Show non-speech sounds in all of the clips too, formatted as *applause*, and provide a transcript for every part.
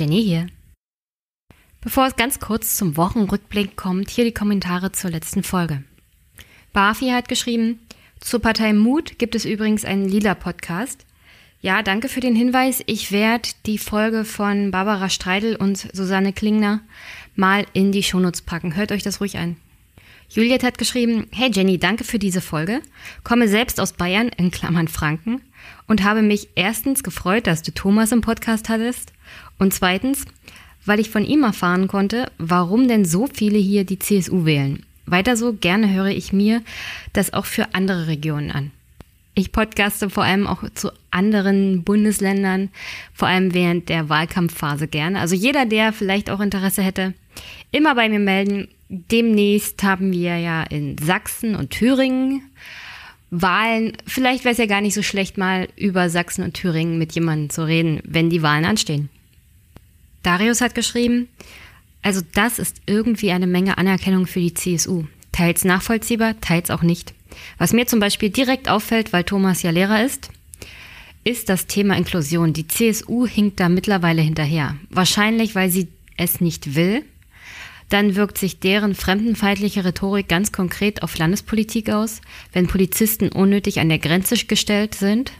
Jenny hier. Bevor es ganz kurz zum Wochenrückblick kommt, hier die Kommentare zur letzten Folge. Barfi hat geschrieben, zur Partei Mut gibt es übrigens einen lila Podcast. Ja, danke für den Hinweis. Ich werde die Folge von Barbara Streidel und Susanne Klingner mal in die Shownotes packen. Hört euch das ruhig an. Juliet hat geschrieben, hey Jenny, danke für diese Folge. Komme selbst aus Bayern, in Klammern Franken, und habe mich erstens gefreut, dass du Thomas im Podcast hattest und zweitens, weil ich von ihm erfahren konnte, warum denn so viele hier die CSU wählen. Weiter so, gerne höre ich mir das auch für andere Regionen an. Ich podcaste vor allem auch zu anderen Bundesländern, vor allem während der Wahlkampfphase gerne. Also jeder, der vielleicht auch Interesse hätte, immer bei mir melden. Demnächst haben wir ja in Sachsen und Thüringen Wahlen. Vielleicht wäre es ja gar nicht so schlecht, mal über Sachsen und Thüringen mit jemandem zu reden, wenn die Wahlen anstehen. Darius hat geschrieben, also das ist irgendwie eine Menge Anerkennung für die CSU. Teils nachvollziehbar, teils auch nicht. Was mir zum Beispiel direkt auffällt, weil Thomas ja Lehrer ist, ist das Thema Inklusion. Die CSU hinkt da mittlerweile hinterher. Wahrscheinlich, weil sie es nicht will. Dann wirkt sich deren fremdenfeindliche Rhetorik ganz konkret auf Landespolitik aus, wenn Polizisten unnötig an der Grenze gestellt sind.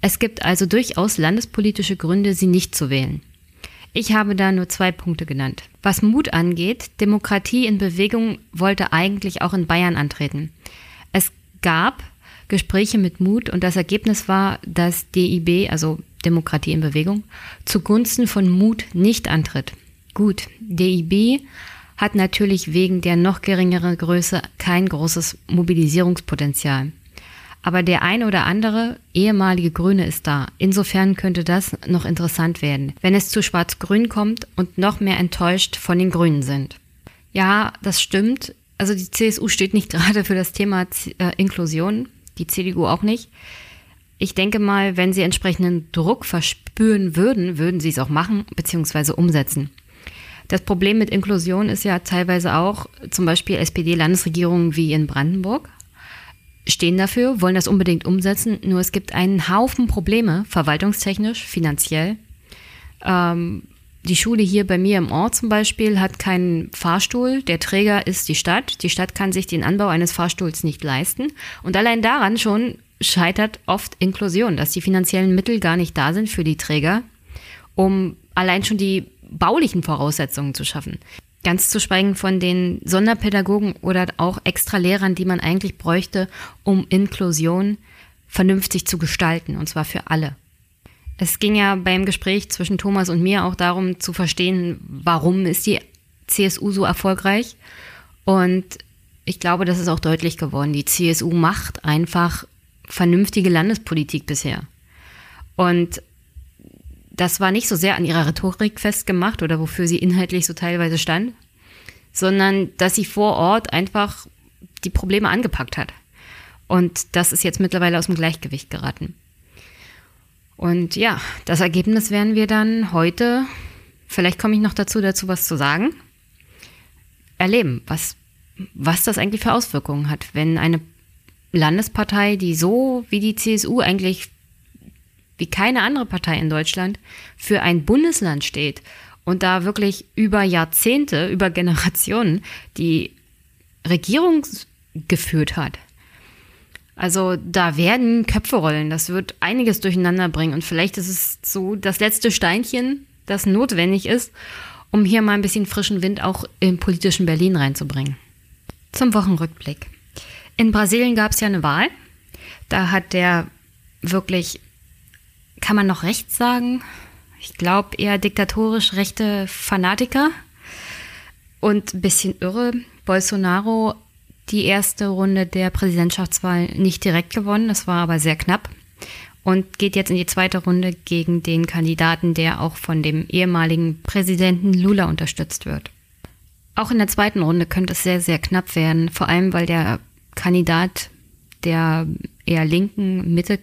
Es gibt also durchaus landespolitische Gründe, sie nicht zu wählen. Ich habe da nur zwei Punkte genannt. Was Mut angeht, Demokratie in Bewegung wollte eigentlich auch in Bayern antreten. Es gab Gespräche mit Mut und das Ergebnis war, dass DIB, also Demokratie in Bewegung, zugunsten von Mut nicht antritt. Gut, DIB hat natürlich wegen der noch geringeren Größe kein großes Mobilisierungspotenzial. Aber der eine oder andere ehemalige Grüne ist da. Insofern könnte das noch interessant werden, wenn es zu Schwarz-Grün kommt und noch mehr enttäuscht von den Grünen sind. Ja, das stimmt. Also die CSU steht nicht *laughs* gerade für das Thema äh, Inklusion, die CDU auch nicht. Ich denke mal, wenn sie entsprechenden Druck verspüren würden, würden sie es auch machen bzw. umsetzen. Das Problem mit Inklusion ist ja teilweise auch zum Beispiel SPD-Landesregierungen wie in Brandenburg stehen dafür, wollen das unbedingt umsetzen, nur es gibt einen Haufen Probleme, verwaltungstechnisch, finanziell. Ähm, die Schule hier bei mir im Ort zum Beispiel hat keinen Fahrstuhl. Der Träger ist die Stadt. Die Stadt kann sich den Anbau eines Fahrstuhls nicht leisten. Und allein daran schon scheitert oft Inklusion, dass die finanziellen Mittel gar nicht da sind für die Träger, um allein schon die baulichen Voraussetzungen zu schaffen. Ganz zu schweigen von den Sonderpädagogen oder auch Extralehrern, die man eigentlich bräuchte, um Inklusion vernünftig zu gestalten, und zwar für alle. Es ging ja beim Gespräch zwischen Thomas und mir auch darum zu verstehen, warum ist die CSU so erfolgreich. Und ich glaube, das ist auch deutlich geworden. Die CSU macht einfach vernünftige Landespolitik bisher. Und das war nicht so sehr an ihrer Rhetorik festgemacht oder wofür sie inhaltlich so teilweise stand, sondern dass sie vor Ort einfach die Probleme angepackt hat. Und das ist jetzt mittlerweile aus dem Gleichgewicht geraten. Und ja, das Ergebnis werden wir dann heute, vielleicht komme ich noch dazu, dazu was zu sagen, erleben, was, was das eigentlich für Auswirkungen hat, wenn eine Landespartei, die so wie die CSU eigentlich wie keine andere Partei in Deutschland für ein Bundesland steht und da wirklich über Jahrzehnte, über Generationen die Regierung geführt hat. Also da werden Köpfe rollen, das wird einiges durcheinander bringen und vielleicht ist es so das letzte Steinchen, das notwendig ist, um hier mal ein bisschen frischen Wind auch im politischen Berlin reinzubringen. Zum Wochenrückblick. In Brasilien gab es ja eine Wahl. Da hat der wirklich kann man noch rechts sagen? Ich glaube eher diktatorisch rechte Fanatiker und ein bisschen irre. Bolsonaro die erste Runde der Präsidentschaftswahl nicht direkt gewonnen, das war aber sehr knapp und geht jetzt in die zweite Runde gegen den Kandidaten, der auch von dem ehemaligen Präsidenten Lula unterstützt wird. Auch in der zweiten Runde könnte es sehr, sehr knapp werden, vor allem weil der Kandidat der eher linken Mitte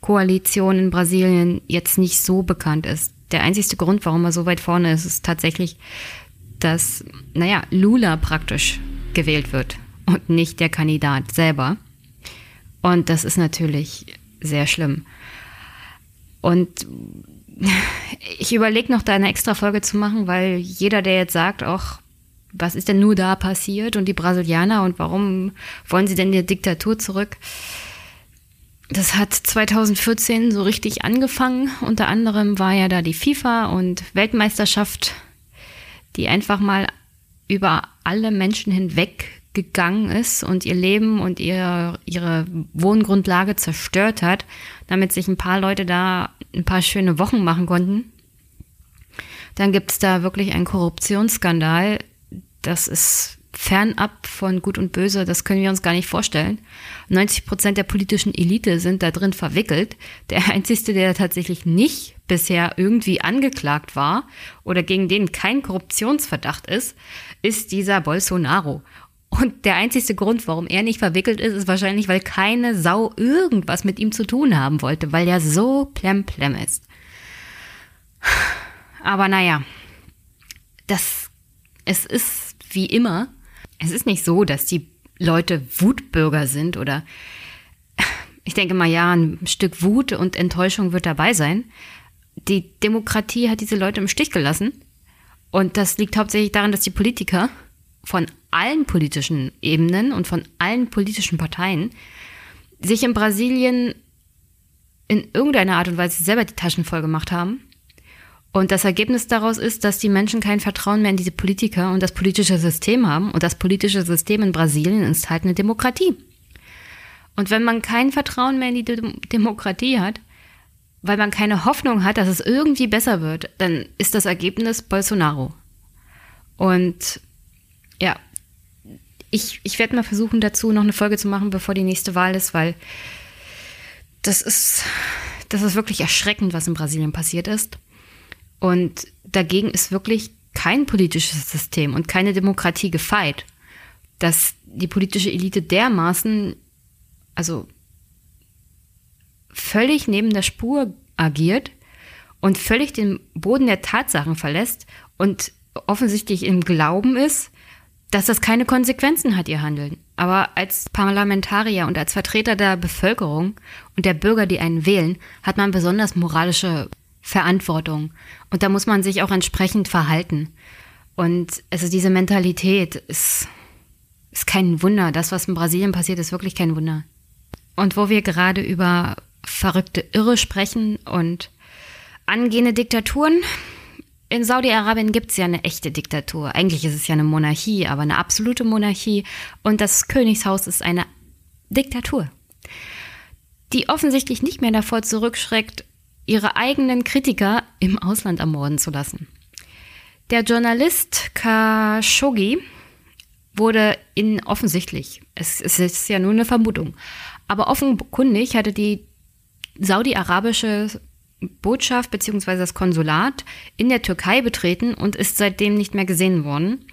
Koalition in Brasilien jetzt nicht so bekannt ist. Der einzigste Grund, warum er so weit vorne ist, ist tatsächlich, dass, naja, Lula praktisch gewählt wird und nicht der Kandidat selber. Und das ist natürlich sehr schlimm. Und *laughs* ich überlege noch da eine extra Folge zu machen, weil jeder, der jetzt sagt, auch was ist denn nur da passiert und die Brasilianer und warum wollen sie denn die Diktatur zurück? Das hat 2014 so richtig angefangen. Unter anderem war ja da die FIFA und Weltmeisterschaft, die einfach mal über alle Menschen hinweg gegangen ist und ihr Leben und ihr, ihre Wohngrundlage zerstört hat, damit sich ein paar Leute da ein paar schöne Wochen machen konnten. Dann gibt es da wirklich einen Korruptionsskandal. Das ist fernab von Gut und Böse, das können wir uns gar nicht vorstellen. 90 Prozent der politischen Elite sind da drin verwickelt. Der Einzige, der tatsächlich nicht bisher irgendwie angeklagt war oder gegen den kein Korruptionsverdacht ist, ist dieser Bolsonaro. Und der einzige Grund, warum er nicht verwickelt ist, ist wahrscheinlich, weil keine Sau irgendwas mit ihm zu tun haben wollte, weil er so plemplem ist. Aber naja, das, es ist wie immer, es ist nicht so, dass die Leute Wutbürger sind oder ich denke mal, ja, ein Stück Wut und Enttäuschung wird dabei sein. Die Demokratie hat diese Leute im Stich gelassen. Und das liegt hauptsächlich daran, dass die Politiker von allen politischen Ebenen und von allen politischen Parteien sich in Brasilien in irgendeiner Art und Weise selber die Taschen voll gemacht haben. Und das Ergebnis daraus ist, dass die Menschen kein Vertrauen mehr in diese Politiker und das politische System haben. Und das politische System in Brasilien ist halt eine Demokratie. Und wenn man kein Vertrauen mehr in die Dem Demokratie hat, weil man keine Hoffnung hat, dass es irgendwie besser wird, dann ist das Ergebnis Bolsonaro. Und ja, ich, ich werde mal versuchen, dazu noch eine Folge zu machen, bevor die nächste Wahl ist, weil das ist, das ist wirklich erschreckend, was in Brasilien passiert ist. Und dagegen ist wirklich kein politisches System und keine Demokratie gefeit, dass die politische Elite dermaßen, also völlig neben der Spur agiert und völlig den Boden der Tatsachen verlässt und offensichtlich im Glauben ist, dass das keine Konsequenzen hat, ihr Handeln. Aber als Parlamentarier und als Vertreter der Bevölkerung und der Bürger, die einen wählen, hat man besonders moralische Verantwortung. Und da muss man sich auch entsprechend verhalten. Und also diese Mentalität ist, ist kein Wunder. Das, was in Brasilien passiert, ist wirklich kein Wunder. Und wo wir gerade über verrückte Irre sprechen und angehende Diktaturen, in Saudi-Arabien gibt es ja eine echte Diktatur. Eigentlich ist es ja eine Monarchie, aber eine absolute Monarchie. Und das Königshaus ist eine Diktatur, die offensichtlich nicht mehr davor zurückschreckt, ihre eigenen Kritiker im Ausland ermorden zu lassen. Der Journalist Khashoggi wurde in offensichtlich, es, es ist ja nur eine Vermutung, aber offenkundig hatte die saudi-arabische Botschaft bzw. das Konsulat in der Türkei betreten und ist seitdem nicht mehr gesehen worden.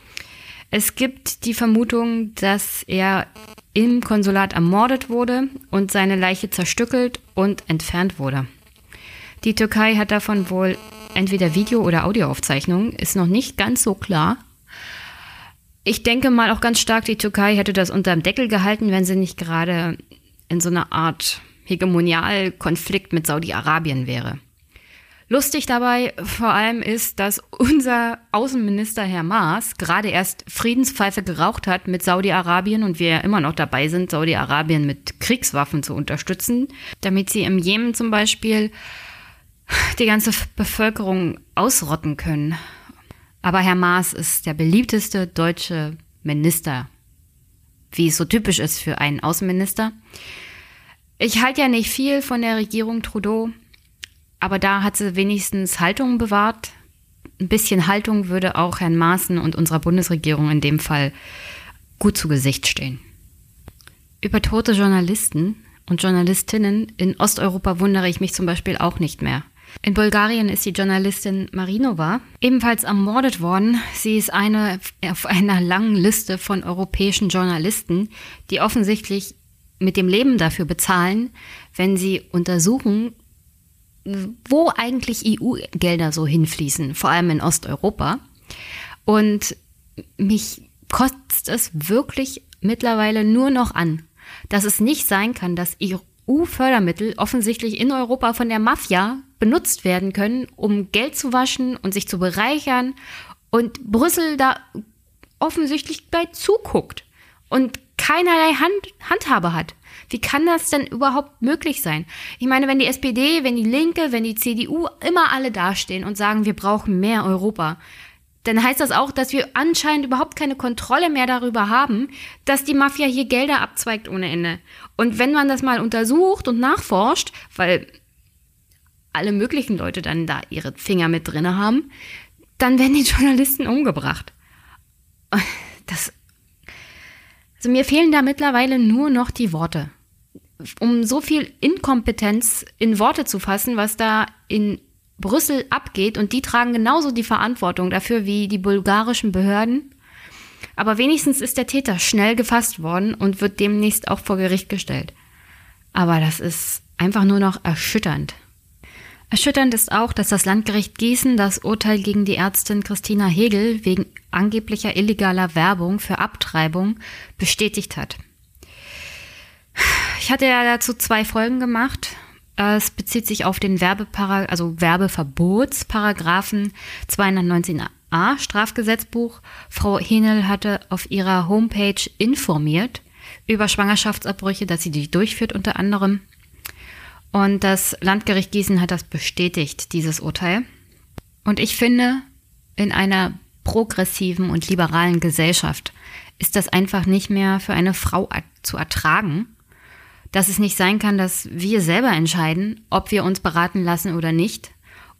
Es gibt die Vermutung, dass er im Konsulat ermordet wurde und seine Leiche zerstückelt und entfernt wurde. Die Türkei hat davon wohl entweder Video- oder Audioaufzeichnungen, ist noch nicht ganz so klar. Ich denke mal auch ganz stark, die Türkei hätte das unter dem Deckel gehalten, wenn sie nicht gerade in so einer Art Hegemonialkonflikt mit Saudi-Arabien wäre. Lustig dabei vor allem ist, dass unser Außenminister Herr Maas gerade erst Friedenspfeife geraucht hat mit Saudi-Arabien und wir immer noch dabei sind, Saudi-Arabien mit Kriegswaffen zu unterstützen, damit sie im Jemen zum Beispiel die ganze Bevölkerung ausrotten können. Aber Herr Maas ist der beliebteste deutsche Minister, wie es so typisch ist für einen Außenminister. Ich halte ja nicht viel von der Regierung Trudeau, aber da hat sie wenigstens Haltung bewahrt. Ein bisschen Haltung würde auch Herrn Maaßen und unserer Bundesregierung in dem Fall gut zu Gesicht stehen. Über tote Journalisten und Journalistinnen in Osteuropa wundere ich mich zum Beispiel auch nicht mehr. In Bulgarien ist die Journalistin Marinova ebenfalls ermordet worden. Sie ist eine auf einer langen Liste von europäischen Journalisten, die offensichtlich mit dem Leben dafür bezahlen, wenn sie untersuchen, wo eigentlich EU-Gelder so hinfließen, vor allem in Osteuropa. Und mich kotzt es wirklich mittlerweile nur noch an, dass es nicht sein kann, dass EU-Fördermittel offensichtlich in Europa von der Mafia benutzt werden können, um Geld zu waschen und sich zu bereichern und Brüssel da offensichtlich bei zuguckt und keinerlei Hand, Handhabe hat. Wie kann das denn überhaupt möglich sein? Ich meine, wenn die SPD, wenn die Linke, wenn die CDU immer alle dastehen und sagen, wir brauchen mehr Europa, dann heißt das auch, dass wir anscheinend überhaupt keine Kontrolle mehr darüber haben, dass die Mafia hier Gelder abzweigt ohne Ende. Und wenn man das mal untersucht und nachforscht, weil alle möglichen Leute dann da ihre Finger mit drin haben, dann werden die *laughs* Journalisten umgebracht. Das, also mir fehlen da mittlerweile nur noch die Worte. Um so viel Inkompetenz in Worte zu fassen, was da in Brüssel abgeht und die tragen genauso die Verantwortung dafür wie die bulgarischen Behörden. Aber wenigstens ist der Täter schnell gefasst worden und wird demnächst auch vor Gericht gestellt. Aber das ist einfach nur noch erschütternd. Erschütternd ist auch, dass das Landgericht Gießen das Urteil gegen die Ärztin Christina Hegel wegen angeblicher illegaler Werbung für Abtreibung bestätigt hat. Ich hatte ja dazu zwei Folgen gemacht es bezieht sich auf den Werbepara also Werbeverbotsparagraphen 219a Strafgesetzbuch. Frau Henel hatte auf ihrer Homepage informiert über Schwangerschaftsabbrüche, dass sie die durchführt unter anderem. Und das Landgericht Gießen hat das bestätigt, dieses Urteil. Und ich finde, in einer progressiven und liberalen Gesellschaft ist das einfach nicht mehr für eine Frau zu ertragen, dass es nicht sein kann, dass wir selber entscheiden, ob wir uns beraten lassen oder nicht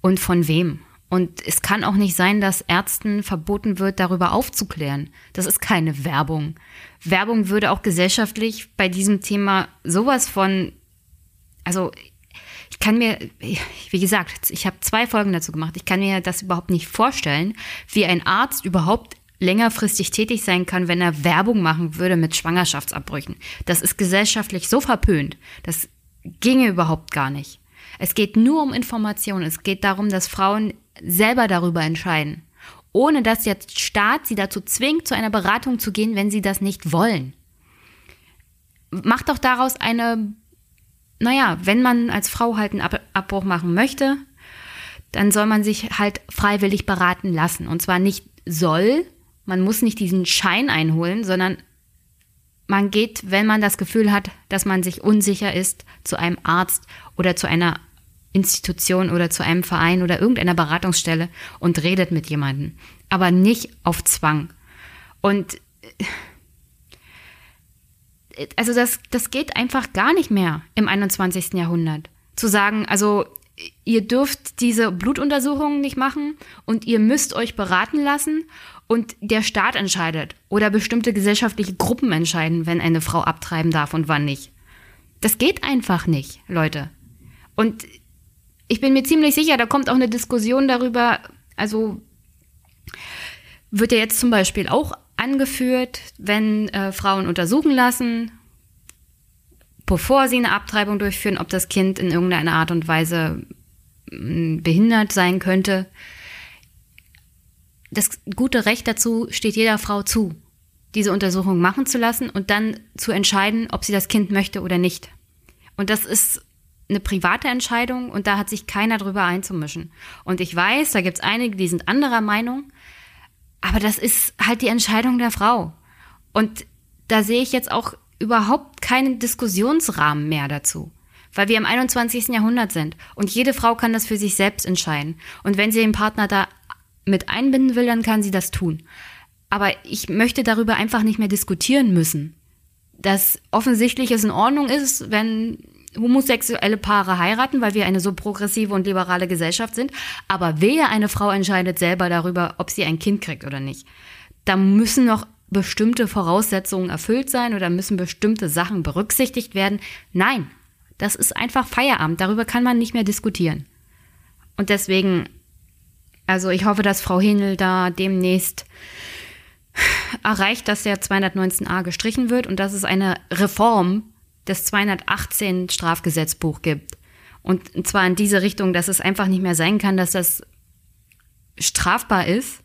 und von wem. Und es kann auch nicht sein, dass Ärzten verboten wird, darüber aufzuklären. Das ist keine Werbung. Werbung würde auch gesellschaftlich bei diesem Thema sowas von, also ich kann mir, wie gesagt, ich habe zwei Folgen dazu gemacht. Ich kann mir das überhaupt nicht vorstellen, wie ein Arzt überhaupt längerfristig tätig sein kann, wenn er Werbung machen würde mit Schwangerschaftsabbrüchen. Das ist gesellschaftlich so verpönt. Das ginge überhaupt gar nicht. Es geht nur um Informationen. Es geht darum, dass Frauen selber darüber entscheiden. Ohne dass jetzt Staat sie dazu zwingt, zu einer Beratung zu gehen, wenn sie das nicht wollen. Macht doch daraus eine, naja, wenn man als Frau halt einen Abbruch machen möchte, dann soll man sich halt freiwillig beraten lassen. Und zwar nicht soll, man muss nicht diesen Schein einholen, sondern man geht, wenn man das Gefühl hat, dass man sich unsicher ist, zu einem Arzt oder zu einer Institution oder zu einem Verein oder irgendeiner Beratungsstelle und redet mit jemandem. Aber nicht auf Zwang. Und also das, das geht einfach gar nicht mehr im 21. Jahrhundert. Zu sagen, also ihr dürft diese Blutuntersuchungen nicht machen und ihr müsst euch beraten lassen und der Staat entscheidet oder bestimmte gesellschaftliche Gruppen entscheiden, wenn eine Frau abtreiben darf und wann nicht. Das geht einfach nicht, Leute. Und ich bin mir ziemlich sicher, da kommt auch eine Diskussion darüber, also wird ja jetzt zum Beispiel auch angeführt, wenn äh, Frauen untersuchen lassen, bevor sie eine Abtreibung durchführen, ob das Kind in irgendeiner Art und Weise mm, behindert sein könnte das gute Recht dazu steht jeder Frau zu, diese Untersuchung machen zu lassen und dann zu entscheiden, ob sie das Kind möchte oder nicht. Und das ist eine private Entscheidung und da hat sich keiner drüber einzumischen. Und ich weiß, da gibt es einige, die sind anderer Meinung, aber das ist halt die Entscheidung der Frau. Und da sehe ich jetzt auch überhaupt keinen Diskussionsrahmen mehr dazu. Weil wir im 21. Jahrhundert sind und jede Frau kann das für sich selbst entscheiden. Und wenn sie den Partner da mit einbinden will, dann kann sie das tun. Aber ich möchte darüber einfach nicht mehr diskutieren müssen. Dass offensichtlich es in Ordnung ist, wenn homosexuelle Paare heiraten, weil wir eine so progressive und liberale Gesellschaft sind. Aber wer eine Frau entscheidet selber darüber, ob sie ein Kind kriegt oder nicht. Da müssen noch bestimmte Voraussetzungen erfüllt sein oder müssen bestimmte Sachen berücksichtigt werden. Nein, das ist einfach Feierabend. Darüber kann man nicht mehr diskutieren. Und deswegen also ich hoffe, dass Frau Henel da demnächst erreicht, dass der 219a gestrichen wird und dass es eine Reform des 218 Strafgesetzbuch gibt. Und zwar in diese Richtung, dass es einfach nicht mehr sein kann, dass das strafbar ist,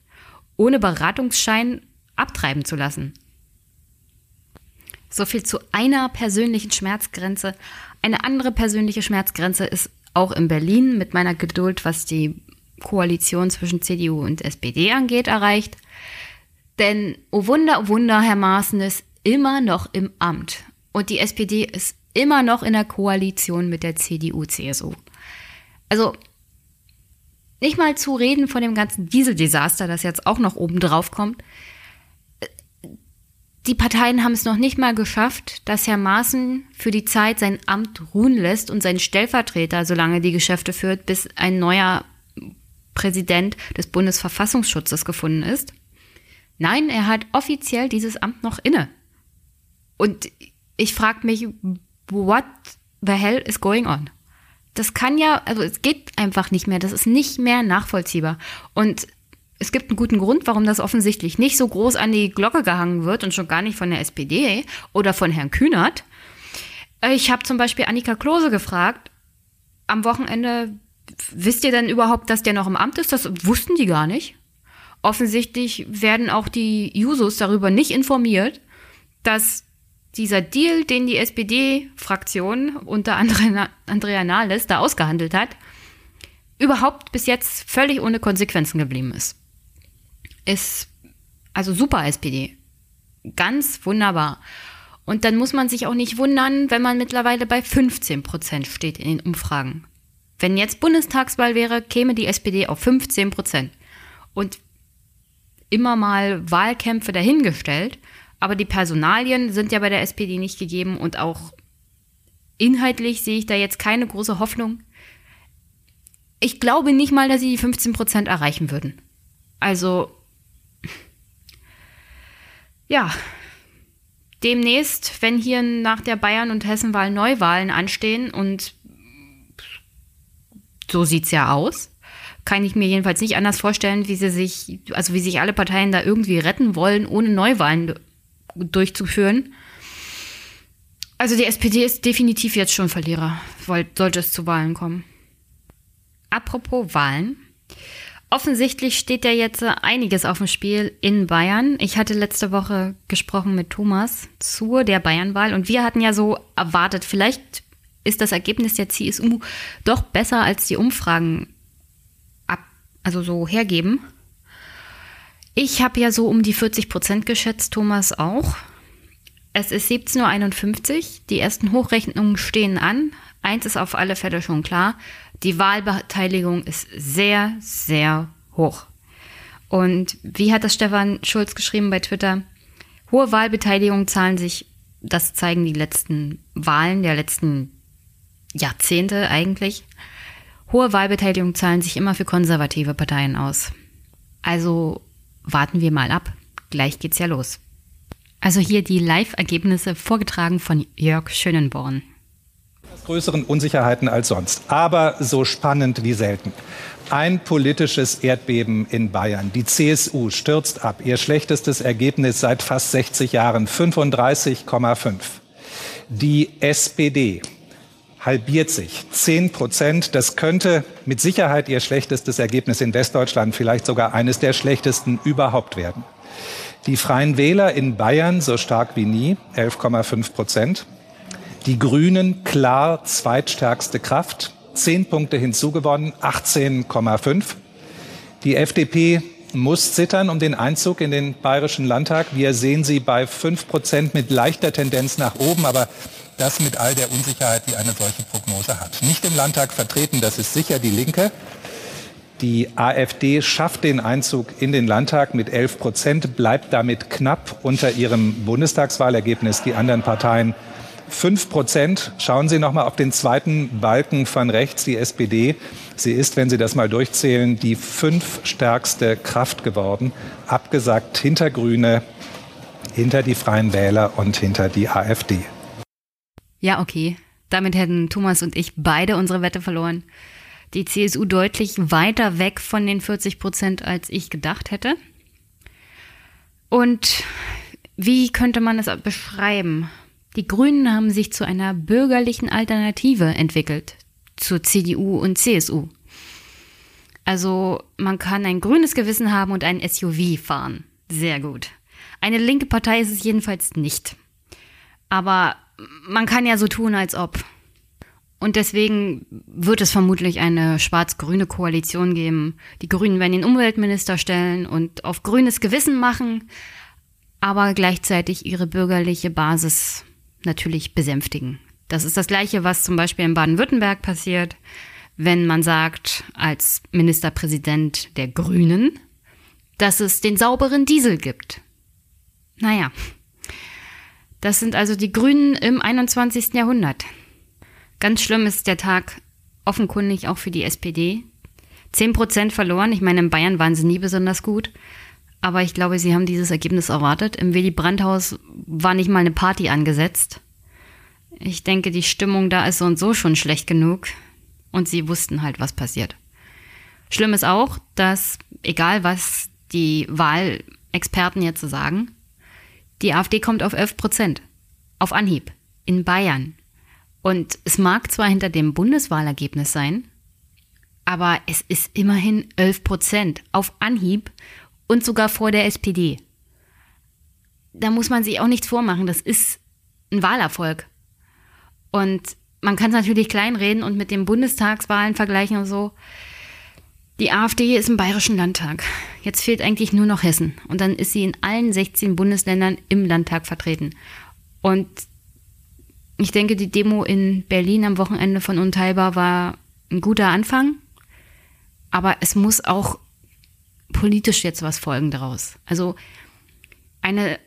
ohne Beratungsschein abtreiben zu lassen. So viel zu einer persönlichen Schmerzgrenze. Eine andere persönliche Schmerzgrenze ist auch in Berlin mit meiner Geduld, was die Koalition zwischen CDU und SPD angeht, erreicht. Denn, oh Wunder, oh Wunder, Herr Maaßen ist immer noch im Amt. Und die SPD ist immer noch in der Koalition mit der CDU-CSU. Also, nicht mal zu reden von dem ganzen Dieseldesaster, das jetzt auch noch oben drauf kommt. Die Parteien haben es noch nicht mal geschafft, dass Herr Maaßen für die Zeit sein Amt ruhen lässt und seinen Stellvertreter, solange die Geschäfte führt, bis ein neuer Präsident des Bundesverfassungsschutzes gefunden ist. Nein, er hat offiziell dieses Amt noch inne. Und ich frage mich, what the hell is going on? Das kann ja, also es geht einfach nicht mehr. Das ist nicht mehr nachvollziehbar. Und es gibt einen guten Grund, warum das offensichtlich nicht so groß an die Glocke gehangen wird und schon gar nicht von der SPD oder von Herrn Kühnert. Ich habe zum Beispiel Annika Klose gefragt, am Wochenende, wisst ihr denn überhaupt, dass der noch im Amt ist? Das wussten die gar nicht. Offensichtlich werden auch die Jusos darüber nicht informiert, dass dieser Deal, den die SPD-Fraktion unter Andrea Nahles da ausgehandelt hat, überhaupt bis jetzt völlig ohne Konsequenzen geblieben ist. Ist also super SPD. Ganz wunderbar. Und dann muss man sich auch nicht wundern, wenn man mittlerweile bei 15 Prozent steht in den Umfragen. Wenn jetzt Bundestagswahl wäre, käme die SPD auf 15 Prozent. Und immer mal Wahlkämpfe dahingestellt, aber die Personalien sind ja bei der SPD nicht gegeben und auch inhaltlich sehe ich da jetzt keine große Hoffnung. Ich glaube nicht mal, dass sie die 15 Prozent erreichen würden. Also, ja, demnächst, wenn hier nach der Bayern- und Hessenwahl Neuwahlen anstehen und so sieht es ja aus, kann ich mir jedenfalls nicht anders vorstellen, wie sie sich, also wie sich alle Parteien da irgendwie retten wollen, ohne Neuwahlen durchzuführen. Also die SPD ist definitiv jetzt schon Verlierer, sollte es zu Wahlen kommen. Apropos Wahlen. Offensichtlich steht ja jetzt einiges auf dem Spiel in Bayern. Ich hatte letzte Woche gesprochen mit Thomas zu der Bayernwahl und wir hatten ja so erwartet, vielleicht ist das Ergebnis der CSU doch besser als die Umfragen also so hergeben. Ich habe ja so um die 40 Prozent geschätzt, Thomas auch. Es ist 17.51 Uhr, die ersten Hochrechnungen stehen an. Eins ist auf alle Fälle schon klar, die Wahlbeteiligung ist sehr, sehr hoch. Und wie hat das Stefan Schulz geschrieben bei Twitter? Hohe Wahlbeteiligung zahlen sich, das zeigen die letzten Wahlen der letzten Jahrzehnte eigentlich, Hohe Wahlbeteiligung zahlen sich immer für konservative Parteien aus. Also warten wir mal ab. Gleich geht's ja los. Also hier die Live-Ergebnisse vorgetragen von Jörg Schönenborn. Größeren Unsicherheiten als sonst, aber so spannend wie selten. Ein politisches Erdbeben in Bayern. Die CSU stürzt ab. Ihr schlechtestes Ergebnis seit fast 60 Jahren, 35,5. Die SPD halbiert sich. Zehn Prozent, das könnte mit Sicherheit ihr schlechtestes Ergebnis in Westdeutschland, vielleicht sogar eines der schlechtesten überhaupt werden. Die Freien Wähler in Bayern so stark wie nie, 11,5 Prozent. Die Grünen klar zweitstärkste Kraft, zehn Punkte hinzugewonnen, 18,5. Die FDP muss zittern um den Einzug in den Bayerischen Landtag. Wir sehen sie bei fünf Prozent mit leichter Tendenz nach oben, aber das mit all der Unsicherheit, die eine solche Prognose hat. Nicht im Landtag vertreten, das ist sicher die Linke. Die AfD schafft den Einzug in den Landtag mit 11 Prozent, bleibt damit knapp unter ihrem Bundestagswahlergebnis. Die anderen Parteien 5 Prozent. Schauen Sie noch mal auf den zweiten Balken von rechts, die SPD. Sie ist, wenn Sie das mal durchzählen, die fünf stärkste Kraft geworden, abgesagt hinter Grüne, hinter die Freien Wähler und hinter die AfD. Ja, okay. Damit hätten Thomas und ich beide unsere Wette verloren. Die CSU deutlich weiter weg von den 40 Prozent, als ich gedacht hätte. Und wie könnte man es beschreiben? Die Grünen haben sich zu einer bürgerlichen Alternative entwickelt zur CDU und CSU. Also man kann ein grünes Gewissen haben und ein SUV fahren. Sehr gut. Eine linke Partei ist es jedenfalls nicht. Aber man kann ja so tun, als ob. Und deswegen wird es vermutlich eine schwarz-grüne Koalition geben. Die Grünen werden den Umweltminister stellen und auf grünes Gewissen machen, aber gleichzeitig ihre bürgerliche Basis natürlich besänftigen. Das ist das Gleiche, was zum Beispiel in Baden-Württemberg passiert, wenn man sagt, als Ministerpräsident der Grünen, dass es den sauberen Diesel gibt. Naja, das sind also die Grünen im 21. Jahrhundert. Ganz schlimm ist der Tag offenkundig auch für die SPD. Zehn Prozent verloren. Ich meine, in Bayern waren sie nie besonders gut. Aber ich glaube, sie haben dieses Ergebnis erwartet. Im Willy Brandt-Haus war nicht mal eine Party angesetzt. Ich denke, die Stimmung da ist so und so schon schlecht genug. Und sie wussten halt, was passiert. Schlimm ist auch, dass, egal was die Wahlexperten jetzt sagen, die AfD kommt auf 11 Prozent. Auf Anhieb. In Bayern. Und es mag zwar hinter dem Bundeswahlergebnis sein, aber es ist immerhin 11 Prozent auf Anhieb und sogar vor der SPD. Da muss man sich auch nichts vormachen. Das ist ein Wahlerfolg. Und man kann es natürlich kleinreden und mit den Bundestagswahlen vergleichen und so. Die AfD ist im Bayerischen Landtag. Jetzt fehlt eigentlich nur noch Hessen. Und dann ist sie in allen 16 Bundesländern im Landtag vertreten. Und ich denke, die Demo in Berlin am Wochenende von Unteilbar war ein guter Anfang. Aber es muss auch politisch jetzt was folgen daraus. Also eine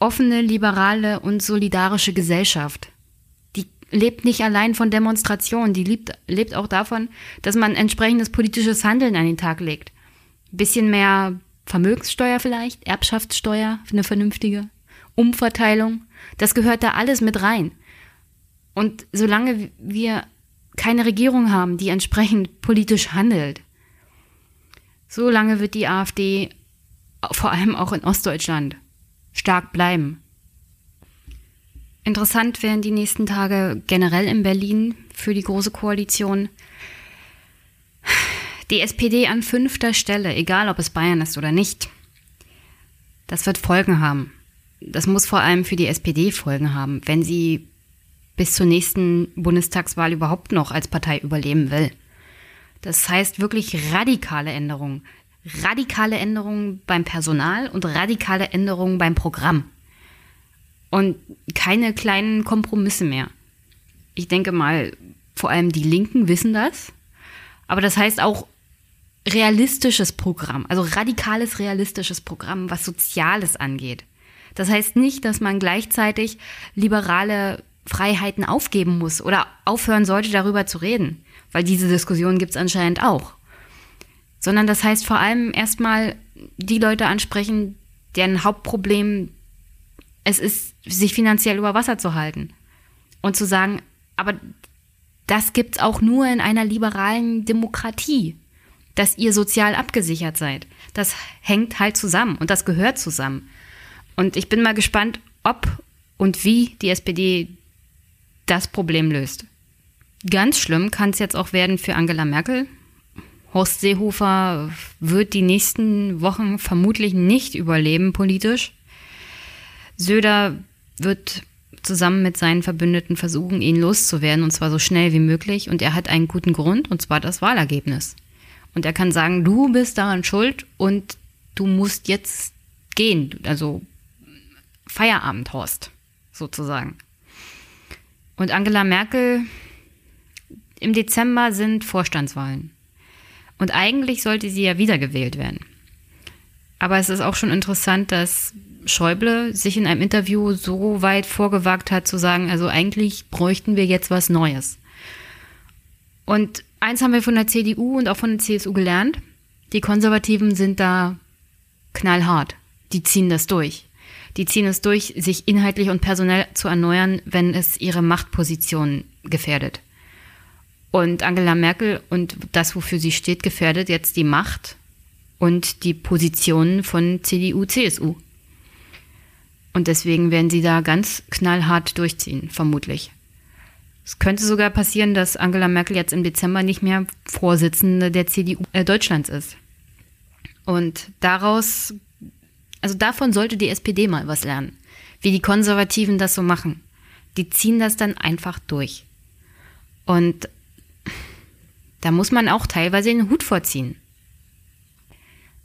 offene, liberale und solidarische Gesellschaft lebt nicht allein von Demonstrationen, die lebt, lebt auch davon, dass man entsprechendes politisches Handeln an den Tag legt. Bisschen mehr Vermögenssteuer vielleicht, Erbschaftssteuer, eine vernünftige Umverteilung. Das gehört da alles mit rein. Und solange wir keine Regierung haben, die entsprechend politisch handelt, solange wird die AfD vor allem auch in Ostdeutschland stark bleiben. Interessant werden die nächsten Tage generell in Berlin für die Große Koalition. Die SPD an fünfter Stelle, egal ob es Bayern ist oder nicht. Das wird Folgen haben. Das muss vor allem für die SPD Folgen haben, wenn sie bis zur nächsten Bundestagswahl überhaupt noch als Partei überleben will. Das heißt wirklich radikale Änderungen. Radikale Änderungen beim Personal und radikale Änderungen beim Programm. Und keine kleinen Kompromisse mehr. Ich denke mal, vor allem die Linken wissen das. Aber das heißt auch realistisches Programm, also radikales realistisches Programm, was Soziales angeht. Das heißt nicht, dass man gleichzeitig liberale Freiheiten aufgeben muss oder aufhören sollte, darüber zu reden, weil diese Diskussion gibt es anscheinend auch. Sondern das heißt vor allem erstmal die Leute ansprechen, deren Hauptproblem es ist, sich finanziell über Wasser zu halten. Und zu sagen, aber das gibt's auch nur in einer liberalen Demokratie, dass ihr sozial abgesichert seid. Das hängt halt zusammen und das gehört zusammen. Und ich bin mal gespannt, ob und wie die SPD das Problem löst. Ganz schlimm kann es jetzt auch werden für Angela Merkel. Horst Seehofer wird die nächsten Wochen vermutlich nicht überleben politisch. Söder wird zusammen mit seinen Verbündeten versuchen, ihn loszuwerden, und zwar so schnell wie möglich. Und er hat einen guten Grund, und zwar das Wahlergebnis. Und er kann sagen, du bist daran schuld und du musst jetzt gehen. Also Feierabend, Horst, sozusagen. Und Angela Merkel, im Dezember sind Vorstandswahlen. Und eigentlich sollte sie ja wiedergewählt werden. Aber es ist auch schon interessant, dass Schäuble sich in einem Interview so weit vorgewagt hat zu sagen, also eigentlich bräuchten wir jetzt was Neues. Und eins haben wir von der CDU und auch von der CSU gelernt. Die Konservativen sind da knallhart. Die ziehen das durch. Die ziehen es durch, sich inhaltlich und personell zu erneuern, wenn es ihre Machtposition gefährdet. Und Angela Merkel und das, wofür sie steht, gefährdet jetzt die Macht und die Positionen von CDU, CSU. Und deswegen werden sie da ganz knallhart durchziehen, vermutlich. Es könnte sogar passieren, dass Angela Merkel jetzt im Dezember nicht mehr Vorsitzende der CDU äh, Deutschlands ist. Und daraus, also davon sollte die SPD mal was lernen, wie die Konservativen das so machen. Die ziehen das dann einfach durch. Und da muss man auch teilweise den Hut vorziehen.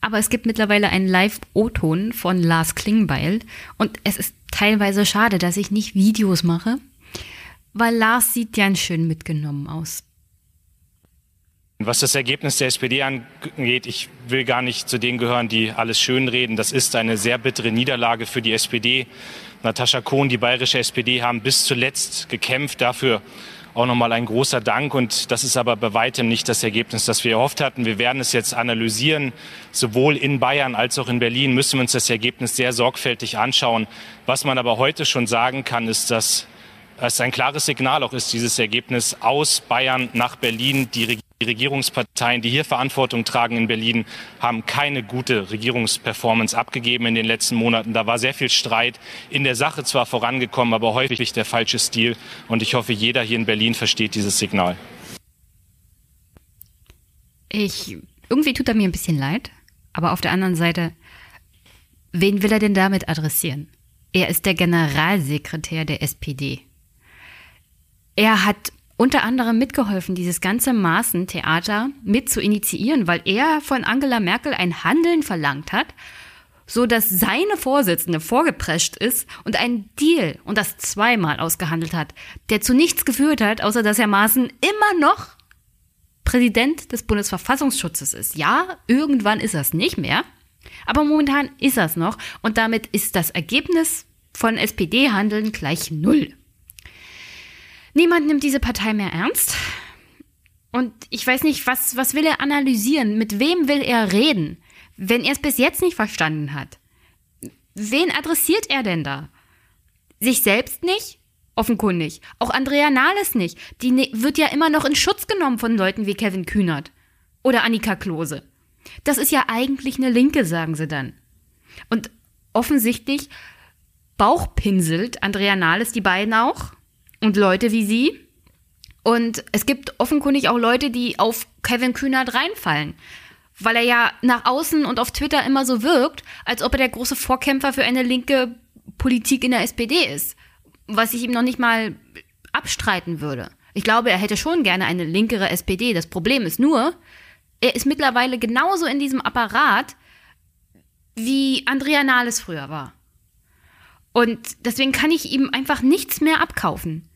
Aber es gibt mittlerweile einen Live-O-Ton von Lars Klingbeil und es ist teilweise schade, dass ich nicht Videos mache, weil Lars sieht ganz schön mitgenommen aus. Was das Ergebnis der SPD angeht, ich will gar nicht zu denen gehören, die alles schönreden. Das ist eine sehr bittere Niederlage für die SPD. Natascha Kohn, die bayerische SPD, haben bis zuletzt gekämpft. Dafür auch nochmal ein großer Dank. Und das ist aber bei weitem nicht das Ergebnis, das wir erhofft hatten. Wir werden es jetzt analysieren. Sowohl in Bayern als auch in Berlin müssen wir uns das Ergebnis sehr sorgfältig anschauen. Was man aber heute schon sagen kann, ist, dass es ein klares Signal auch ist, dieses Ergebnis aus Bayern nach Berlin. Die die Regierungsparteien, die hier Verantwortung tragen in Berlin, haben keine gute Regierungsperformance abgegeben in den letzten Monaten. Da war sehr viel Streit in der Sache zwar vorangekommen, aber häufig der falsche Stil. Und ich hoffe, jeder hier in Berlin versteht dieses Signal. Ich, irgendwie tut er mir ein bisschen leid, aber auf der anderen Seite, wen will er denn damit adressieren? Er ist der Generalsekretär der SPD. Er hat unter anderem mitgeholfen, dieses ganze Maßentheater mit zu initiieren, weil er von Angela Merkel ein Handeln verlangt hat, so dass seine Vorsitzende vorgeprescht ist und einen Deal und das zweimal ausgehandelt hat, der zu nichts geführt hat, außer dass Herr Maaßen immer noch Präsident des Bundesverfassungsschutzes ist. Ja, irgendwann ist es nicht mehr, aber momentan ist es noch und damit ist das Ergebnis von SPD-Handeln gleich null. Niemand nimmt diese Partei mehr ernst. Und ich weiß nicht, was, was will er analysieren? Mit wem will er reden? Wenn er es bis jetzt nicht verstanden hat. Wen adressiert er denn da? Sich selbst nicht? Offenkundig. Auch Andrea Nahles nicht. Die ne wird ja immer noch in Schutz genommen von Leuten wie Kevin Kühnert. Oder Annika Klose. Das ist ja eigentlich eine Linke, sagen sie dann. Und offensichtlich bauchpinselt Andrea Nahles die beiden auch und Leute wie sie. Und es gibt offenkundig auch Leute, die auf Kevin Kühnert reinfallen. Weil er ja nach außen und auf Twitter immer so wirkt, als ob er der große Vorkämpfer für eine linke Politik in der SPD ist. Was ich ihm noch nicht mal abstreiten würde. Ich glaube, er hätte schon gerne eine linkere SPD. Das Problem ist nur, er ist mittlerweile genauso in diesem Apparat, wie Andrea Nahles früher war. Und deswegen kann ich ihm einfach nichts mehr abkaufen.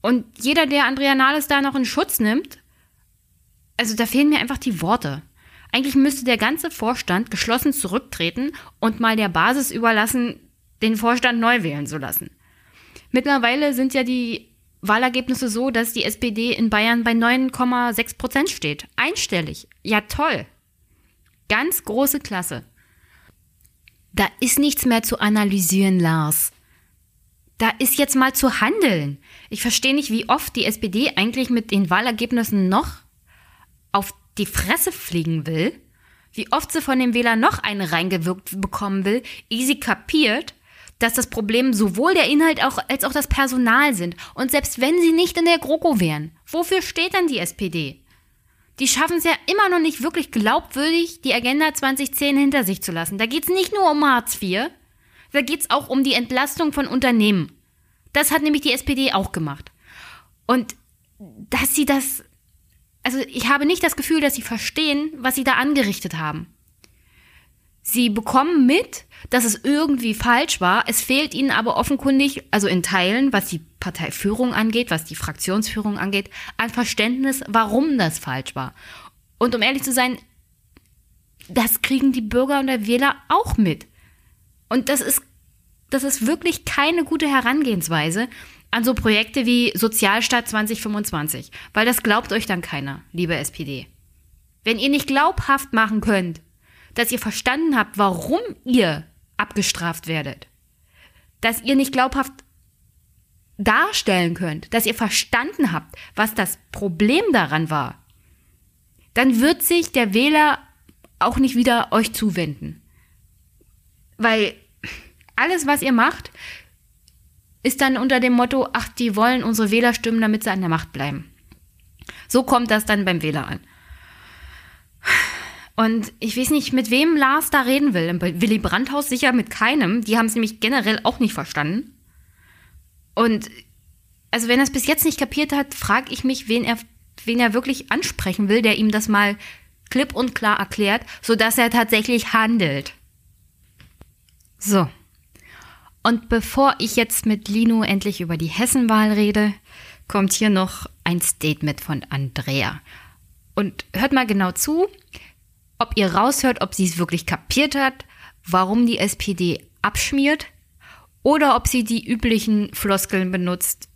Und jeder, der Andrea Nahles da noch in Schutz nimmt, also da fehlen mir einfach die Worte. Eigentlich müsste der ganze Vorstand geschlossen zurücktreten und mal der Basis überlassen, den Vorstand neu wählen zu lassen. Mittlerweile sind ja die Wahlergebnisse so, dass die SPD in Bayern bei 9,6 Prozent steht. Einstellig. Ja, toll. Ganz große Klasse. Da ist nichts mehr zu analysieren, Lars. Da ist jetzt mal zu handeln. Ich verstehe nicht, wie oft die SPD eigentlich mit den Wahlergebnissen noch auf die Fresse fliegen will, wie oft sie von dem Wähler noch eine reingewirkt bekommen will, ehe sie kapiert, dass das Problem sowohl der Inhalt auch, als auch das Personal sind. Und selbst wenn sie nicht in der GroKo wären, wofür steht dann die SPD? Die schaffen es ja immer noch nicht wirklich glaubwürdig, die Agenda 2010 hinter sich zu lassen. Da geht es nicht nur um Hartz IV, da geht es auch um die Entlastung von Unternehmen. Das hat nämlich die SPD auch gemacht. Und dass sie das, also ich habe nicht das Gefühl, dass sie verstehen, was sie da angerichtet haben. Sie bekommen mit, dass es irgendwie falsch war. Es fehlt ihnen aber offenkundig, also in Teilen, was die Parteiführung angeht, was die Fraktionsführung angeht, an Verständnis, warum das falsch war. Und um ehrlich zu sein, das kriegen die Bürger und der Wähler auch mit. Und das ist, das ist wirklich keine gute Herangehensweise an so Projekte wie Sozialstaat 2025, weil das glaubt euch dann keiner, liebe SPD. Wenn ihr nicht glaubhaft machen könnt, dass ihr verstanden habt, warum ihr abgestraft werdet. Dass ihr nicht glaubhaft darstellen könnt, dass ihr verstanden habt, was das Problem daran war, dann wird sich der Wähler auch nicht wieder euch zuwenden. Weil alles, was ihr macht, ist dann unter dem Motto, ach, die wollen unsere Wähler stimmen, damit sie an der Macht bleiben. So kommt das dann beim Wähler an. Und ich weiß nicht, mit wem Lars da reden will. Willy Brandhaus sicher mit keinem. Die haben es nämlich generell auch nicht verstanden. Und also wenn er es bis jetzt nicht kapiert hat, frage ich mich, wen er, wen er wirklich ansprechen will, der ihm das mal klipp und klar erklärt, sodass er tatsächlich handelt. So. Und bevor ich jetzt mit Lino endlich über die Hessenwahl rede, kommt hier noch ein Statement von Andrea. Und hört mal genau zu, ob ihr raushört, ob sie es wirklich kapiert hat, warum die SPD abschmiert oder ob sie die üblichen Floskeln benutzt,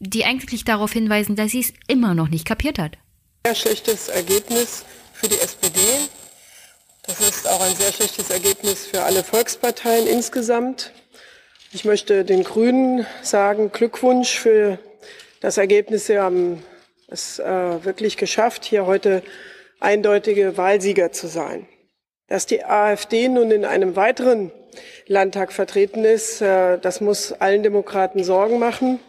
die eigentlich darauf hinweisen, dass sie es immer noch nicht kapiert hat. Sehr schlechtes Ergebnis für die SPD. Das ist auch ein sehr schlechtes Ergebnis für alle Volksparteien insgesamt. Ich möchte den Grünen sagen, Glückwunsch für das Ergebnis. Sie haben es äh, wirklich geschafft, hier heute eindeutige Wahlsieger zu sein. Dass die AfD nun in einem weiteren Landtag vertreten ist, äh, das muss allen Demokraten Sorgen machen.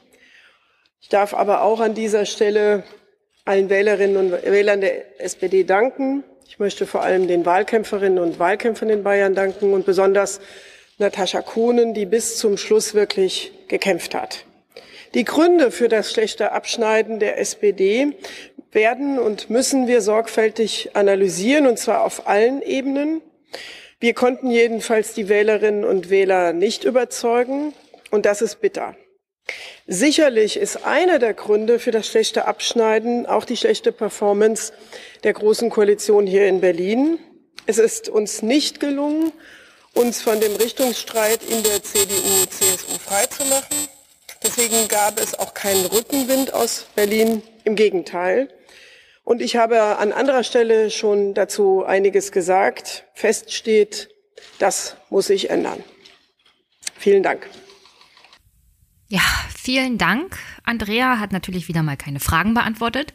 Ich darf aber auch an dieser Stelle allen Wählerinnen und Wählern der SPD danken. Ich möchte vor allem den Wahlkämpferinnen und Wahlkämpfern in Bayern danken und besonders Natascha Kohnen, die bis zum Schluss wirklich gekämpft hat. Die Gründe für das schlechte Abschneiden der SPD werden und müssen wir sorgfältig analysieren, und zwar auf allen Ebenen. Wir konnten jedenfalls die Wählerinnen und Wähler nicht überzeugen, und das ist bitter. Sicherlich ist einer der Gründe für das schlechte Abschneiden auch die schlechte Performance der Großen Koalition hier in Berlin. Es ist uns nicht gelungen, uns von dem Richtungsstreit in der CDU-CSU freizumachen. Deswegen gab es auch keinen Rückenwind aus Berlin, im Gegenteil. Und ich habe an anderer Stelle schon dazu einiges gesagt. Fest steht, das muss sich ändern. Vielen Dank. Ja, vielen Dank. Andrea hat natürlich wieder mal keine Fragen beantwortet.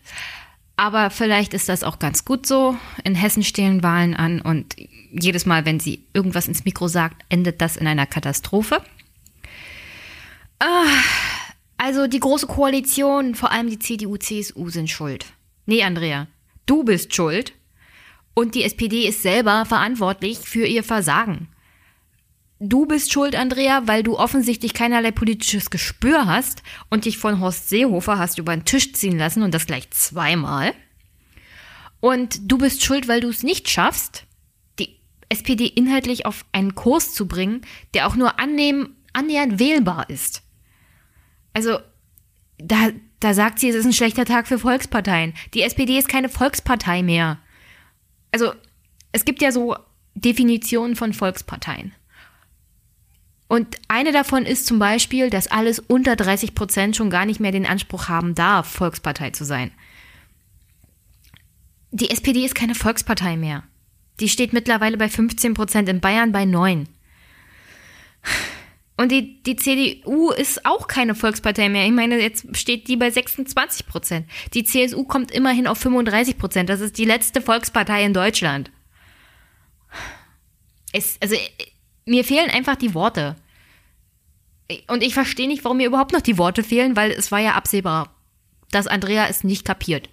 Aber vielleicht ist das auch ganz gut so. In Hessen stehen Wahlen an und jedes Mal, wenn sie irgendwas ins Mikro sagt, endet das in einer Katastrophe. Ah, also die große Koalition, vor allem die CDU, CSU sind schuld. Nee, Andrea, du bist schuld. Und die SPD ist selber verantwortlich für ihr Versagen. Du bist schuld, Andrea, weil du offensichtlich keinerlei politisches Gespür hast und dich von Horst Seehofer hast über den Tisch ziehen lassen und das gleich zweimal. Und du bist schuld, weil du es nicht schaffst, die SPD inhaltlich auf einen Kurs zu bringen, der auch nur annähernd wählbar ist. Also, da, da sagt sie, es ist ein schlechter Tag für Volksparteien. Die SPD ist keine Volkspartei mehr. Also, es gibt ja so Definitionen von Volksparteien. Und eine davon ist zum Beispiel, dass alles unter 30 Prozent schon gar nicht mehr den Anspruch haben darf, Volkspartei zu sein. Die SPD ist keine Volkspartei mehr. Die steht mittlerweile bei 15 Prozent, in Bayern bei 9. Und die, die CDU ist auch keine Volkspartei mehr. Ich meine, jetzt steht die bei 26 Prozent. Die CSU kommt immerhin auf 35 Prozent. Das ist die letzte Volkspartei in Deutschland. Es, also, mir fehlen einfach die Worte. Und ich verstehe nicht, warum mir überhaupt noch die Worte fehlen, weil es war ja absehbar, dass Andrea es nicht kapiert.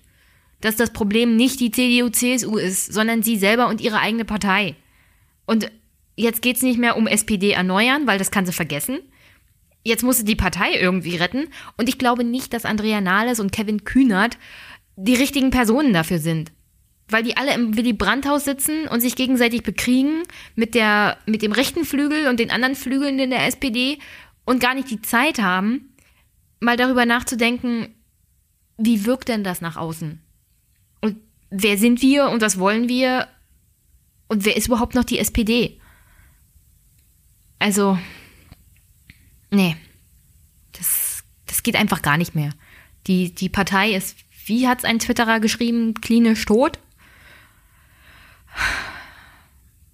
Dass das Problem nicht die CDU-CSU ist, sondern sie selber und ihre eigene Partei. Und jetzt geht es nicht mehr um SPD erneuern, weil das kann sie vergessen. Jetzt muss sie die Partei irgendwie retten. Und ich glaube nicht, dass Andrea Nahles und Kevin Kühnert die richtigen Personen dafür sind weil die alle im Willy Brandt-Haus sitzen und sich gegenseitig bekriegen mit, der, mit dem rechten Flügel und den anderen Flügeln in der SPD und gar nicht die Zeit haben, mal darüber nachzudenken, wie wirkt denn das nach außen? Und wer sind wir und was wollen wir? Und wer ist überhaupt noch die SPD? Also, nee, das, das geht einfach gar nicht mehr. Die, die Partei ist, wie hat es ein Twitterer geschrieben, klinisch tot?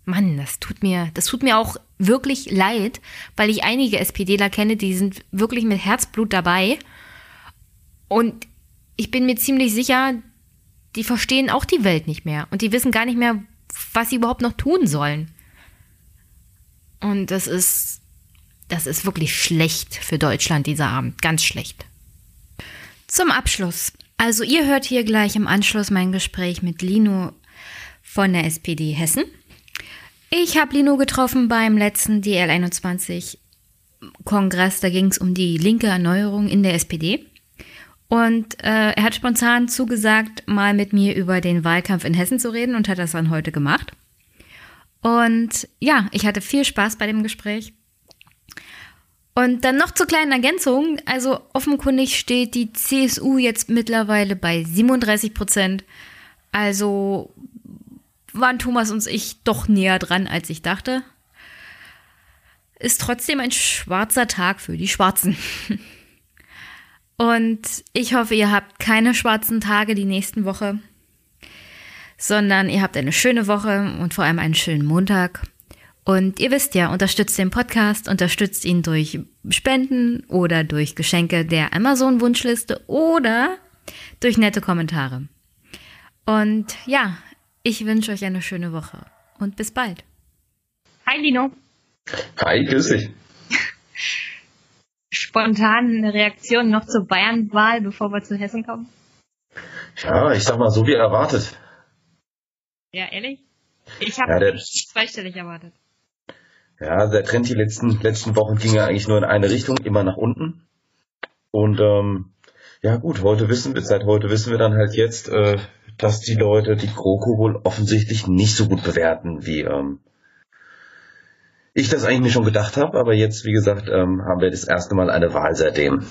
Mann, das tut mir, das tut mir auch wirklich leid, weil ich einige SPDler kenne, die sind wirklich mit Herzblut dabei. Und ich bin mir ziemlich sicher, die verstehen auch die Welt nicht mehr und die wissen gar nicht mehr, was sie überhaupt noch tun sollen. Und das ist, das ist wirklich schlecht für Deutschland dieser Abend, ganz schlecht. Zum Abschluss. Also ihr hört hier gleich im Anschluss mein Gespräch mit Lino von der SPD Hessen. Ich habe Lino getroffen beim letzten DL21 Kongress, da ging es um die linke Erneuerung in der SPD. Und äh, er hat spontan zugesagt, mal mit mir über den Wahlkampf in Hessen zu reden und hat das dann heute gemacht. Und ja, ich hatte viel Spaß bei dem Gespräch. Und dann noch zur kleinen Ergänzung. Also offenkundig steht die CSU jetzt mittlerweile bei 37 Prozent. Also waren Thomas und ich doch näher dran, als ich dachte. Ist trotzdem ein schwarzer Tag für die Schwarzen. *laughs* Und ich hoffe, ihr habt keine schwarzen Tage die nächsten Woche, sondern ihr habt eine schöne Woche und vor allem einen schönen Montag. Und ihr wisst ja, unterstützt den Podcast, unterstützt ihn durch Spenden oder durch Geschenke der Amazon-Wunschliste oder durch nette Kommentare. Und ja, ich wünsche euch eine schöne Woche und bis bald. Hi Lino. Hi, grüß dich. *laughs* Spontan eine Reaktion noch zur Bayern-Wahl, bevor wir zu Hessen kommen? Ja, ich sag mal so wie erwartet. Ja, ehrlich? Ich habe ja, zweistellig erwartet. Ja, der Trend die letzten, letzten Wochen ging ja eigentlich nur in eine Richtung, immer nach unten. Und ähm, ja gut, heute wissen wir, seit heute wissen wir dann halt jetzt, äh, dass die Leute die GroKo wohl offensichtlich nicht so gut bewerten, wie ähm, ich das eigentlich mir schon gedacht habe. Aber jetzt, wie gesagt, ähm, haben wir das erste Mal eine Wahl seitdem.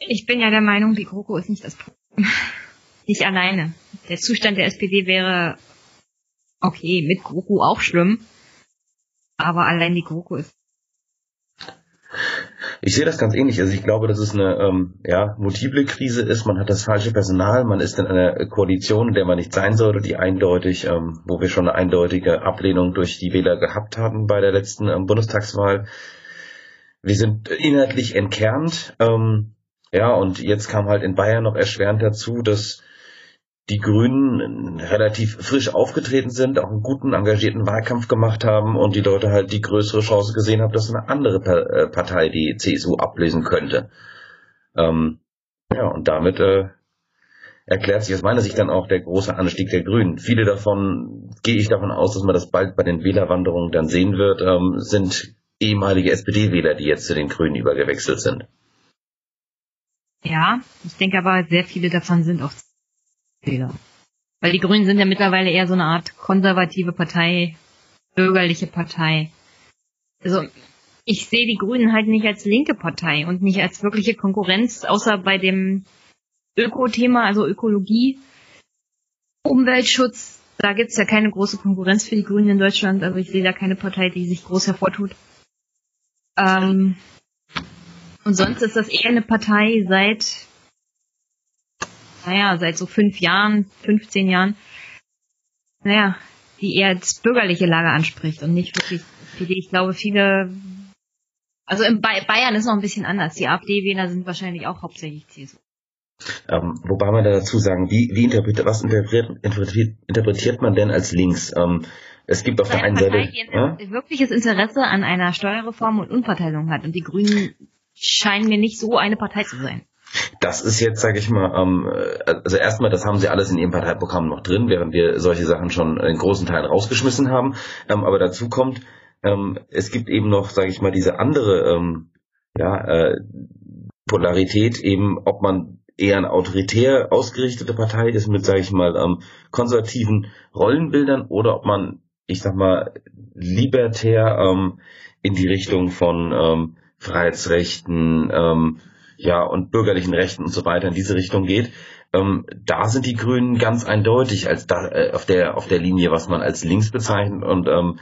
Ich bin ja der Meinung, die GroKo ist nicht das Problem. *laughs* nicht alleine. Der Zustand der SPD wäre okay, mit GroKo auch schlimm. Aber allein die GroKo ist ich sehe das ganz ähnlich. Also ich glaube, dass es eine ähm, ja, multiple Krise ist. Man hat das falsche Personal, man ist in einer Koalition, in der man nicht sein sollte, die eindeutig, ähm, wo wir schon eine eindeutige Ablehnung durch die Wähler gehabt hatten bei der letzten ähm, Bundestagswahl. Wir sind inhaltlich entkernt. Ähm, ja, und jetzt kam halt in Bayern noch erschwerend dazu, dass die Grünen relativ frisch aufgetreten sind, auch einen guten, engagierten Wahlkampf gemacht haben und die Leute halt die größere Chance gesehen haben, dass eine andere äh, Partei die CSU ablösen könnte. Ähm, ja, und damit äh, erklärt sich aus meiner Sicht dann auch der große Anstieg der Grünen. Viele davon, gehe ich davon aus, dass man das bald bei den Wählerwanderungen dann sehen wird, ähm, sind ehemalige SPD-Wähler, die jetzt zu den Grünen übergewechselt sind. Ja, ich denke aber, sehr viele davon sind auch Fehler. Weil die Grünen sind ja mittlerweile eher so eine Art konservative Partei, bürgerliche Partei. Also ich sehe die Grünen halt nicht als linke Partei und nicht als wirkliche Konkurrenz, außer bei dem Öko-Thema, also Ökologie, Umweltschutz. Da gibt's ja keine große Konkurrenz für die Grünen in Deutschland. Also ich sehe da keine Partei, die sich groß hervortut. Ähm, und sonst ist das eher eine Partei seit naja, seit so fünf Jahren, 15 Jahren, naja, die eher das bürgerliche Lager anspricht und nicht wirklich SPD. Ich glaube, viele, also in Bayern ist noch ein bisschen anders. Die AfD-Wähler sind wahrscheinlich auch hauptsächlich CSU. Ähm, wobei man da dazu sagen, wie, wie interpretiert, was interpretiert, interpretiert, interpretiert man denn als links? Ähm, es gibt auf der einen Partei, Seite die ja? wirkliches Interesse an einer Steuerreform und Unverteilung hat und die Grünen scheinen mir nicht so eine Partei zu sein. Das ist jetzt, sage ich mal, ähm, also erstmal, das haben sie alles in ihrem Parteiprogramm noch drin, während wir solche Sachen schon in großen Teilen rausgeschmissen haben. Ähm, aber dazu kommt, ähm, es gibt eben noch, sage ich mal, diese andere ähm, ja, äh, Polarität, eben, ob man eher eine autoritär ausgerichtete Partei ist mit, sage ich mal, ähm, konservativen Rollenbildern oder ob man, ich sag mal, libertär ähm, in die Richtung von ähm, Freiheitsrechten, ähm, ja, und bürgerlichen Rechten und so weiter in diese Richtung geht. Ähm, da sind die Grünen ganz eindeutig als da, äh, auf der auf der Linie, was man als links bezeichnet und ähm,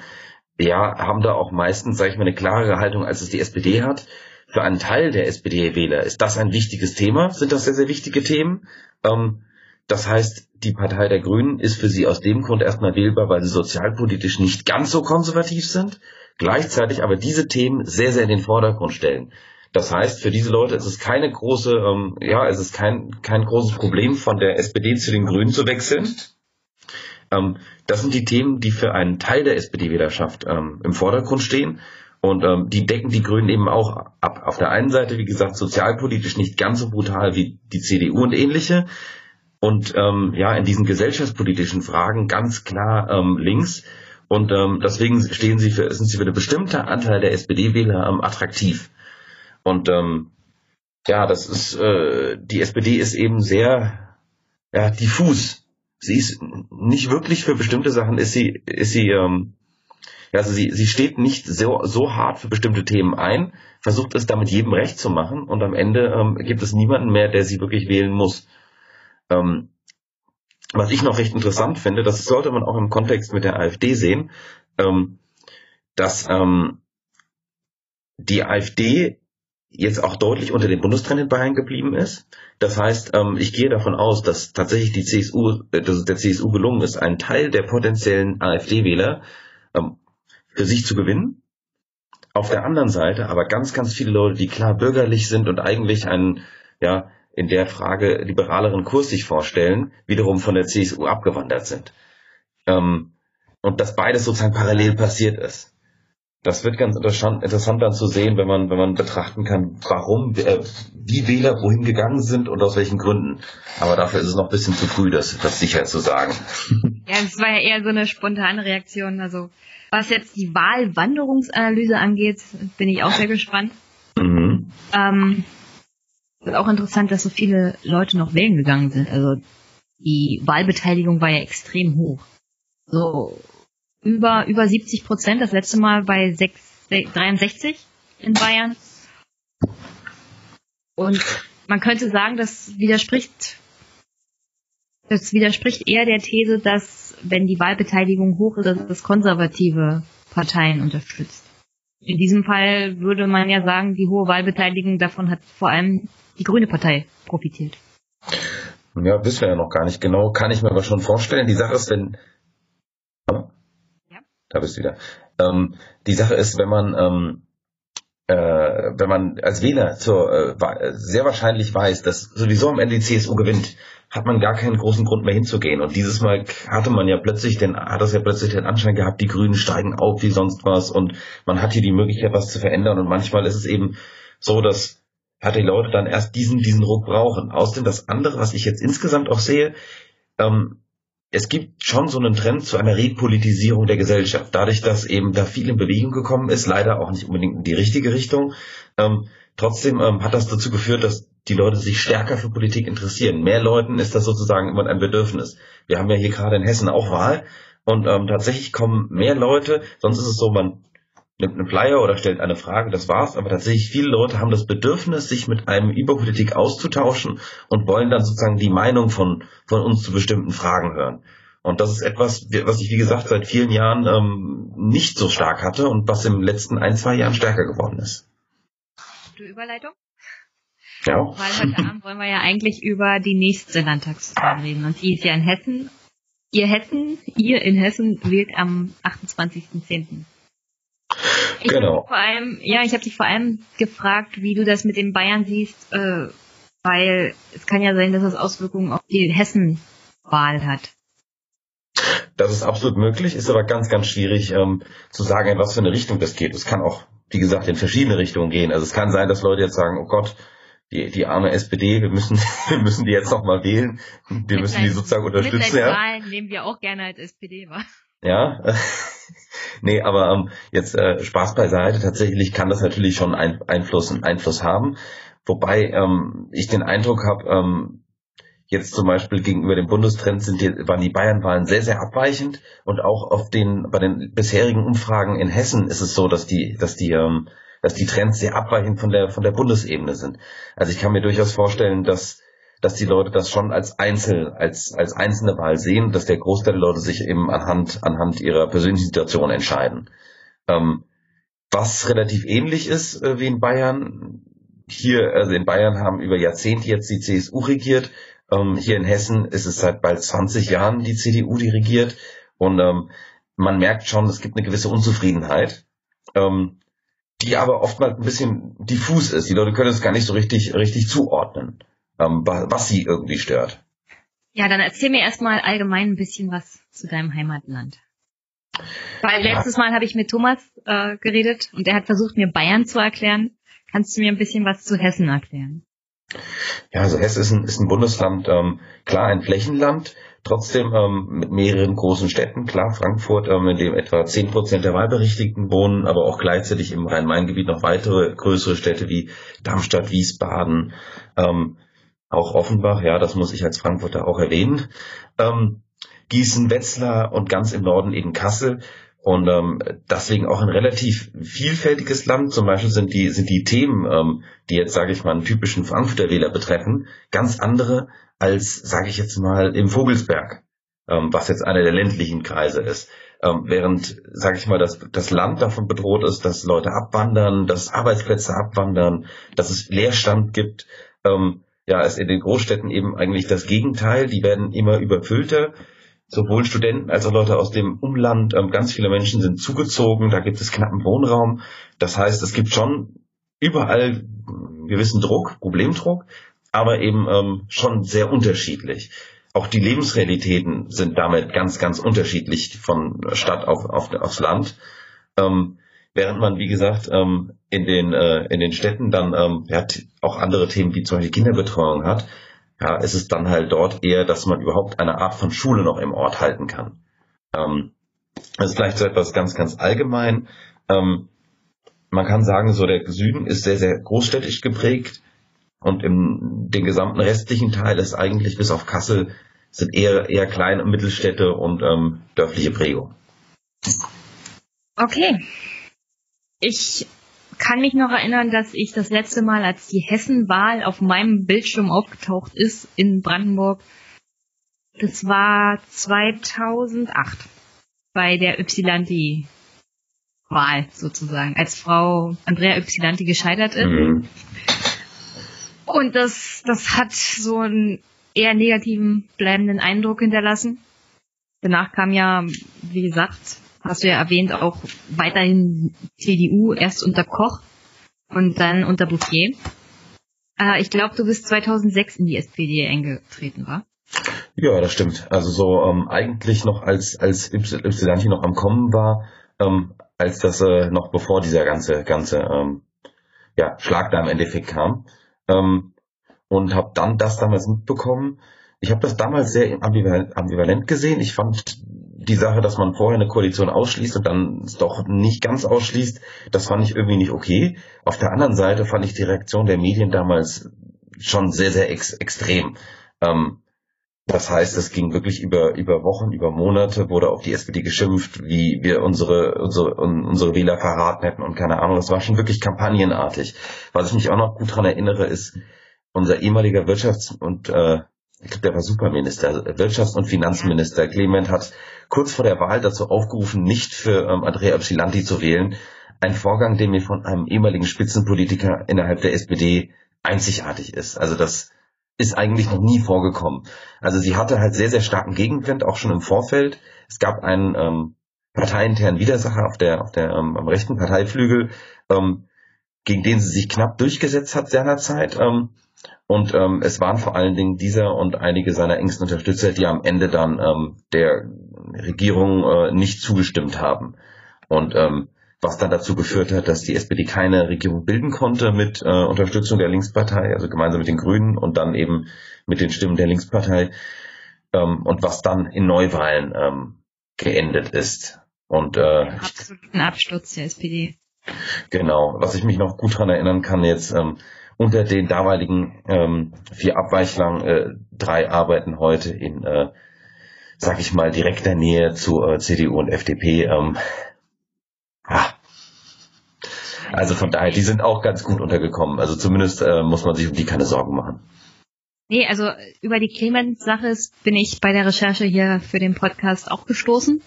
ja, haben da auch meistens, sage ich mal, eine klarere Haltung, als es die SPD hat. Für einen Teil der SPD-Wähler ist das ein wichtiges Thema, sind das sehr, sehr wichtige Themen. Ähm, das heißt, die Partei der Grünen ist für sie aus dem Grund erstmal wählbar, weil sie sozialpolitisch nicht ganz so konservativ sind, gleichzeitig aber diese Themen sehr, sehr in den Vordergrund stellen. Das heißt, für diese Leute ist es keine große, ähm, ja, es ist kein, kein großes Problem, von der SPD zu den Grünen zu wechseln. Ähm, das sind die Themen, die für einen Teil der SPD-Wählerschaft ähm, im Vordergrund stehen. Und ähm, die decken die Grünen eben auch ab. Auf der einen Seite, wie gesagt, sozialpolitisch nicht ganz so brutal wie die CDU und ähnliche. Und ähm, ja, in diesen gesellschaftspolitischen Fragen ganz klar ähm, links. Und ähm, deswegen stehen sie für, sind sie für eine bestimmte Anteil der SPD-Wähler ähm, attraktiv. Und ähm, ja, das ist, äh, die SPD ist eben sehr ja, diffus. Sie ist nicht wirklich für bestimmte Sachen, ist sie, ist sie, ähm, also sie, sie steht nicht so, so hart für bestimmte Themen ein, versucht es damit jedem recht zu machen und am Ende ähm, gibt es niemanden mehr, der sie wirklich wählen muss. Ähm, was ich noch recht interessant finde, das sollte man auch im Kontext mit der AfD sehen, ähm, dass ähm, die AfD jetzt auch deutlich unter dem Bundestrend in Bayern geblieben ist. Das heißt, ähm, ich gehe davon aus, dass tatsächlich die CSU, äh, dass der CSU gelungen ist, einen Teil der potenziellen AfD-Wähler ähm, für sich zu gewinnen. Auf der anderen Seite aber ganz, ganz viele Leute, die klar bürgerlich sind und eigentlich einen, ja, in der Frage liberaleren Kurs sich vorstellen, wiederum von der CSU abgewandert sind. Ähm, und dass beides sozusagen parallel passiert ist das wird ganz interessant, interessant dann zu sehen, wenn man, wenn man betrachten kann, warum, äh, wie Wähler wohin gegangen sind und aus welchen Gründen. Aber dafür ist es noch ein bisschen zu früh, das, das sicher zu sagen. *laughs* Ja, es war ja eher so eine spontane Reaktion. Also, was jetzt die Wahlwanderungsanalyse angeht, bin ich auch sehr gespannt. Mhm. Ähm, ist auch interessant, dass so viele Leute noch wählen gegangen sind. Also, die Wahlbeteiligung war ja extrem hoch. So, über, über 70 Prozent, das letzte Mal bei 6, 63 in Bayern. Und man könnte sagen, das widerspricht, das widerspricht eher der These, dass wenn die Wahlbeteiligung hoch ist, dass das konservative Parteien unterstützt. In diesem Fall würde man ja sagen, die hohe Wahlbeteiligung davon hat vor allem die Grüne Partei profitiert. Ja, wissen wir ja noch gar nicht genau. Kann ich mir aber schon vorstellen. Die Sache ist, wenn da bist du wieder. Ähm, die Sache ist, wenn man ähm, äh, wenn man als Wähler zur, äh, sehr wahrscheinlich weiß, dass sowieso am Ende die CSU gewinnt, hat man gar keinen großen Grund mehr hinzugehen. Und dieses Mal hatte man ja plötzlich den, hat das ja plötzlich den Anschein gehabt, die Grünen steigen auf wie sonst was und man hat hier die Möglichkeit, was zu verändern. Und manchmal ist es eben so, dass hat die Leute dann erst diesen, diesen Ruck brauchen. Außerdem das andere, was ich jetzt insgesamt auch sehe, ähm, es gibt schon so einen Trend zu einer Repolitisierung der Gesellschaft. Dadurch, dass eben da viel in Bewegung gekommen ist, leider auch nicht unbedingt in die richtige Richtung. Ähm, trotzdem ähm, hat das dazu geführt, dass die Leute sich stärker für Politik interessieren. Mehr Leuten ist das sozusagen immer ein Bedürfnis. Wir haben ja hier gerade in Hessen auch Wahl und ähm, tatsächlich kommen mehr Leute. Sonst ist es so, man nimmt einen Flyer oder stellt eine Frage, das war's. Aber tatsächlich viele Leute haben das Bedürfnis, sich mit einem über Politik auszutauschen und wollen dann sozusagen die Meinung von, von uns zu bestimmten Fragen hören. Und das ist etwas, was ich, wie gesagt, seit vielen Jahren ähm, nicht so stark hatte und was im letzten ein, zwei Jahren stärker geworden ist. Gute Überleitung? Ja. Weil heute Abend wollen wir ja eigentlich über die nächste Landtagswahl reden. Und die ist ja in Hessen. Ihr Hessen, ihr in Hessen wählt am 28.10. Ich genau. Vor allem, ja, ich habe dich vor allem gefragt, wie du das mit den Bayern siehst, äh, weil es kann ja sein, dass es Auswirkungen auf die Hessen-Wahl hat. Das ist absolut möglich, ist aber ganz, ganz schwierig ähm, zu sagen, in was für eine Richtung das geht. Es kann auch, wie gesagt, in verschiedene Richtungen gehen. Also es kann sein, dass Leute jetzt sagen, oh Gott, die, die arme SPD, wir müssen, *laughs* wir müssen die jetzt noch mal wählen. Wir müssen die sozusagen unterstützen. Ja. nehmen wir auch gerne als SPD, wa? Ja, nee, aber ähm, jetzt äh, Spaß beiseite. Tatsächlich kann das natürlich schon ein, Einfluss, Einfluss haben. Wobei ähm, ich den Eindruck habe, ähm, jetzt zum Beispiel gegenüber dem Bundestrend sind die, waren die Bayernwahlen sehr, sehr abweichend. Und auch auf den, bei den bisherigen Umfragen in Hessen ist es so, dass die, dass die, ähm, dass die Trends sehr abweichend von der, von der Bundesebene sind. Also ich kann mir durchaus vorstellen, dass dass die Leute das schon als Einzel, als, als einzelne Wahl sehen, dass der Großteil der Leute sich eben anhand, anhand ihrer persönlichen Situation entscheiden. Ähm, was relativ ähnlich ist äh, wie in Bayern. Hier, also in Bayern haben über Jahrzehnte jetzt die CSU regiert. Ähm, hier in Hessen ist es seit bald 20 Jahren die CDU, die regiert. Und ähm, man merkt schon, es gibt eine gewisse Unzufriedenheit, ähm, die aber oftmals ein bisschen diffus ist. Die Leute können es gar nicht so richtig, richtig zuordnen ähm, was sie irgendwie stört. Ja, dann erzähl mir erstmal allgemein ein bisschen was zu deinem Heimatland. Weil letztes Mal habe ich mit Thomas äh, geredet und er hat versucht, mir Bayern zu erklären. Kannst du mir ein bisschen was zu Hessen erklären? Ja, also Hessen ist ein, ist ein Bundesland, ähm, klar ein Flächenland, Trotzdem ähm, mit mehreren großen Städten, klar Frankfurt, ähm, in dem etwa zehn Prozent der Wahlberechtigten wohnen, aber auch gleichzeitig im Rhein-Main-Gebiet noch weitere größere Städte wie Darmstadt, Wiesbaden, ähm, auch Offenbach, ja, das muss ich als Frankfurter auch erwähnen. Ähm, Gießen, Wetzlar und ganz im Norden eben Kassel. Und ähm, deswegen auch ein relativ vielfältiges Land. Zum Beispiel sind die, sind die Themen, ähm, die jetzt, sage ich mal, einen typischen Frankfurter Wähler betreffen, ganz andere als, sage ich jetzt mal, im Vogelsberg, ähm, was jetzt einer der ländlichen Kreise ist. Ähm, während, sage ich mal, das, das Land davon bedroht ist, dass Leute abwandern, dass Arbeitsplätze abwandern, dass es Leerstand gibt. Ähm, ja, ist in den Großstädten eben eigentlich das Gegenteil. Die werden immer überfüllter sowohl Studenten als auch Leute aus dem Umland, ähm, ganz viele Menschen sind zugezogen, da gibt es knappen Wohnraum. Das heißt, es gibt schon überall gewissen Druck, Problemdruck, aber eben ähm, schon sehr unterschiedlich. Auch die Lebensrealitäten sind damit ganz, ganz unterschiedlich von Stadt auf, auf aufs Land. Ähm, während man, wie gesagt, ähm, in den äh, in den Städten dann ähm, ja, auch andere Themen wie zum Beispiel Kinderbetreuung hat, ja, ist es dann halt dort eher, dass man überhaupt eine Art von Schule noch im Ort halten kann. Ähm, das ist vielleicht so etwas ganz, ganz allgemein. Ähm, man kann sagen, so der Süden ist sehr, sehr großstädtisch geprägt und im den gesamten restlichen Teil ist eigentlich bis auf Kassel sind eher eher kleine Mittelstädte und ähm, dörfliche Prägung. Okay. Ich kann mich noch erinnern, dass ich das letzte Mal, als die Hessenwahl auf meinem Bildschirm aufgetaucht ist in Brandenburg, das war 2008 bei der Ypsilanti Wahl sozusagen, als Frau Andrea Ypsilanti gescheitert ist. Mhm. Und das, das hat so einen eher negativen, bleibenden Eindruck hinterlassen. Danach kam ja, wie gesagt, hast du ja erwähnt, auch weiterhin CDU, erst unter Koch und dann unter Bouffier. Äh, ich glaube, du bist 2006 in die SPD eingetreten, war? Ja, das stimmt. Also so ähm, eigentlich noch als als Ypsilanti noch am Kommen war, ähm, als das äh, noch bevor dieser ganze ganze ähm, ja, Schlag da im Endeffekt kam. Ähm, und habe dann das damals mitbekommen. Ich habe das damals sehr ambivalent, ambivalent gesehen. Ich fand die Sache, dass man vorher eine Koalition ausschließt und dann es doch nicht ganz ausschließt, das fand ich irgendwie nicht okay. Auf der anderen Seite fand ich die Reaktion der Medien damals schon sehr, sehr ex extrem. Ähm, das heißt, es ging wirklich über, über Wochen, über Monate, wurde auf die SPD geschimpft, wie wir unsere, unsere, unsere Wähler verraten hätten und keine Ahnung. Das war schon wirklich kampagnenartig. Was ich mich auch noch gut dran erinnere, ist unser ehemaliger Wirtschafts- und äh, der war Superminister, Wirtschafts- und Finanzminister Clement hat kurz vor der Wahl dazu aufgerufen, nicht für ähm, Andrea Ypsilanti zu wählen. Ein Vorgang, der mir von einem ehemaligen Spitzenpolitiker innerhalb der SPD einzigartig ist. Also das ist eigentlich noch nie vorgekommen. Also sie hatte halt sehr, sehr starken Gegenwind, auch schon im Vorfeld. Es gab einen ähm, parteiinternen Widersacher auf der, auf der ähm, am rechten Parteiflügel, ähm, gegen den sie sich knapp durchgesetzt hat seinerzeit. Ähm, und ähm, es waren vor allen Dingen dieser und einige seiner engsten Unterstützer, die am Ende dann ähm, der Regierung äh, nicht zugestimmt haben. Und ähm, was dann dazu geführt hat, dass die SPD keine Regierung bilden konnte mit äh, Unterstützung der Linkspartei, also gemeinsam mit den Grünen und dann eben mit den Stimmen der Linkspartei ähm, und was dann in Neuwahlen ähm, geendet ist. Und äh, absoluten Absturz der SPD. Genau, was ich mich noch gut dran erinnern kann jetzt, ähm, unter den damaligen ähm, vier Abweichlern, äh, drei arbeiten heute in, äh, sag ich mal, direkter Nähe zu äh, CDU und FDP. Ähm, ah. Also von daher, die sind auch ganz gut untergekommen. Also zumindest äh, muss man sich um die keine Sorgen machen. Nee, also über die Clemens-Sache bin ich bei der Recherche hier für den Podcast auch gestoßen.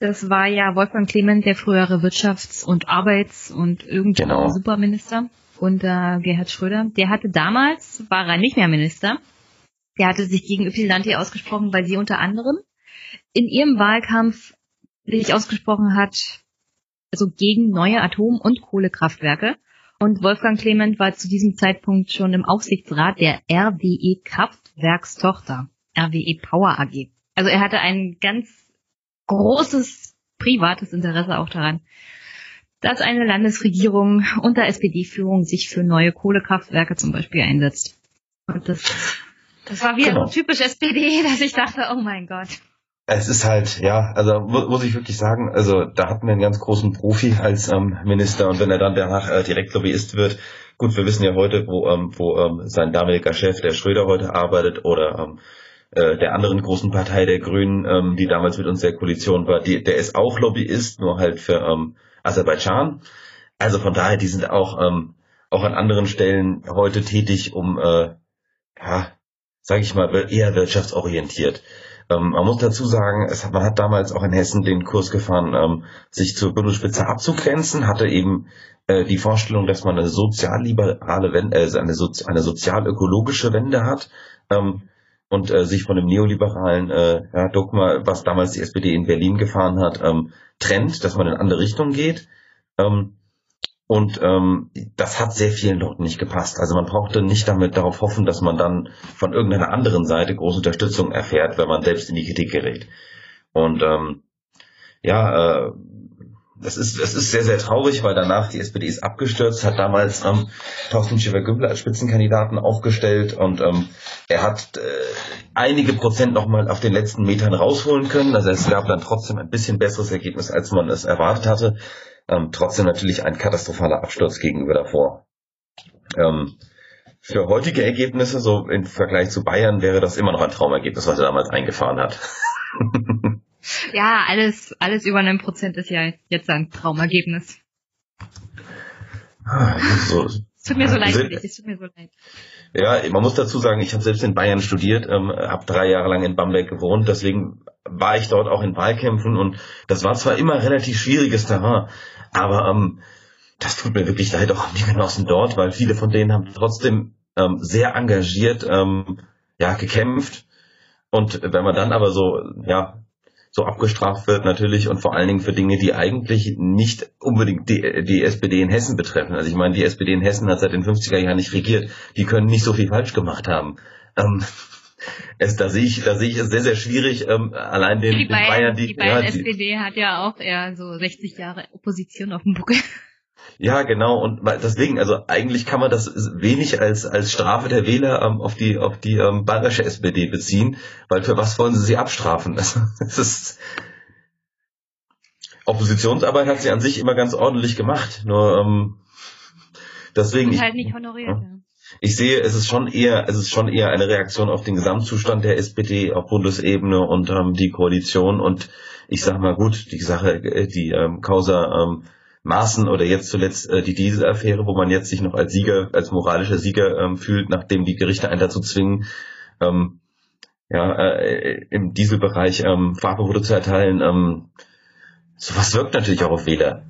Das war ja Wolfgang Clement, der frühere Wirtschafts- und Arbeits- und irgendwie genau. Superminister unter Gerhard Schröder. Der hatte damals, war er nicht mehr Minister, der hatte sich gegen Ypsilanti ausgesprochen, weil sie unter anderem in ihrem Wahlkampf sich ausgesprochen hat, also gegen neue Atom- und Kohlekraftwerke. Und Wolfgang Clement war zu diesem Zeitpunkt schon im Aufsichtsrat der RWE Kraftwerkstochter, RWE Power AG. Also er hatte ein ganz großes privates Interesse auch daran, dass eine Landesregierung unter SPD-Führung sich für neue Kohlekraftwerke zum Beispiel einsetzt. Und das Das war wieder genau. so typisch SPD, *laughs* dass ich dachte, oh mein Gott. Es ist halt, ja, also muss ich wirklich sagen, also da hatten wir einen ganz großen Profi als ähm, Minister und wenn er dann danach äh, direkt Lobbyist wird, gut, wir wissen ja heute, wo, ähm, wo ähm, sein damaliger Chef, der Schröder, heute arbeitet oder ähm, äh, der anderen großen Partei der Grünen, ähm, die damals mit uns der Koalition war, die, der ist auch Lobbyist, nur halt für ähm, Aserbaidschan. Also von daher, die sind auch ähm, auch an anderen Stellen heute tätig, um äh, ja, sage ich mal, eher wirtschaftsorientiert. Ähm, man muss dazu sagen, es, man hat damals auch in Hessen den Kurs gefahren, ähm, sich zur Bundesspitze abzugrenzen, hatte eben äh, die Vorstellung, dass man eine sozialliberale Wende, äh, eine, Sozi eine sozial-ökologische Wende hat ähm, und äh, sich von dem neoliberalen äh, ja, Dogma, was damals die SPD in Berlin gefahren hat, ähm, trennt, dass man in andere Richtungen geht. Ähm, und ähm, das hat sehr vielen Leuten nicht gepasst. Also man brauchte nicht damit darauf hoffen, dass man dann von irgendeiner anderen Seite große Unterstützung erfährt, wenn man selbst in die Kritik gerät. Und ähm, ja, äh, das ist, es ist sehr, sehr traurig, weil danach die SPD ist abgestürzt, hat damals ähm, Thorsten Schäfer-Gümbel als Spitzenkandidaten aufgestellt und ähm, er hat äh, einige Prozent nochmal auf den letzten Metern rausholen können. Also es gab dann trotzdem ein bisschen besseres Ergebnis, als man es erwartet hatte. Ähm, trotzdem natürlich ein katastrophaler Absturz gegenüber davor. Ähm, für heutige Ergebnisse, so im Vergleich zu Bayern, wäre das immer noch ein Traumergebnis, was er damals eingefahren hat. *laughs* ja, alles, alles über einem Prozent ist ja jetzt ein Traumergebnis. So, es tut mir so leid dich, es tut mir so leid. Ja, man muss dazu sagen, ich habe selbst in Bayern studiert, ähm, habe drei Jahre lang in Bamberg gewohnt, deswegen war ich dort auch in Wahlkämpfen und das war zwar immer relativ schwieriges Terrain, aber ähm, das tut mir wirklich leid auch um die Genossen dort, weil viele von denen haben trotzdem ähm, sehr engagiert ähm, ja gekämpft. Und wenn man dann aber so ja so abgestraft wird natürlich und vor allen Dingen für Dinge, die eigentlich nicht unbedingt die, die SPD in Hessen betreffen. Also ich meine, die SPD in Hessen hat seit den 50er Jahren nicht regiert. Die können nicht so viel falsch gemacht haben. Ähm, *laughs* es, da sehe ich, da sehe ich es sehr, sehr schwierig, ähm, allein den, die den Bayern, Bayern, die, die Bayern ja, SPD hat ja auch eher so 60 Jahre Opposition auf dem Buckel. Ja, genau. Und deswegen, also eigentlich kann man das wenig als als Strafe der Wähler ähm, auf die auf die ähm, bayerische SPD beziehen, weil für was wollen sie sie abstrafen? Das, *laughs* das ist Oppositionsarbeit hat sie an sich immer ganz ordentlich gemacht. Nur ähm, deswegen. Und halt nicht honoriert. Ja ich sehe, es ist schon eher, es ist schon eher eine Reaktion auf den Gesamtzustand der SPD auf Bundesebene und ähm, die Koalition und ich sag mal gut, die Sache, äh, die ähm, Causa ähm, Maßen oder jetzt zuletzt äh, die Dieselaffäre, wo man jetzt sich noch als Sieger, als moralischer Sieger ähm, fühlt, nachdem die Gerichte einen dazu zwingen, ähm, ja, äh, im Dieselbereich ähm, Fahrverbote zu erteilen. Ähm, sowas wirkt natürlich auch auf Wähler.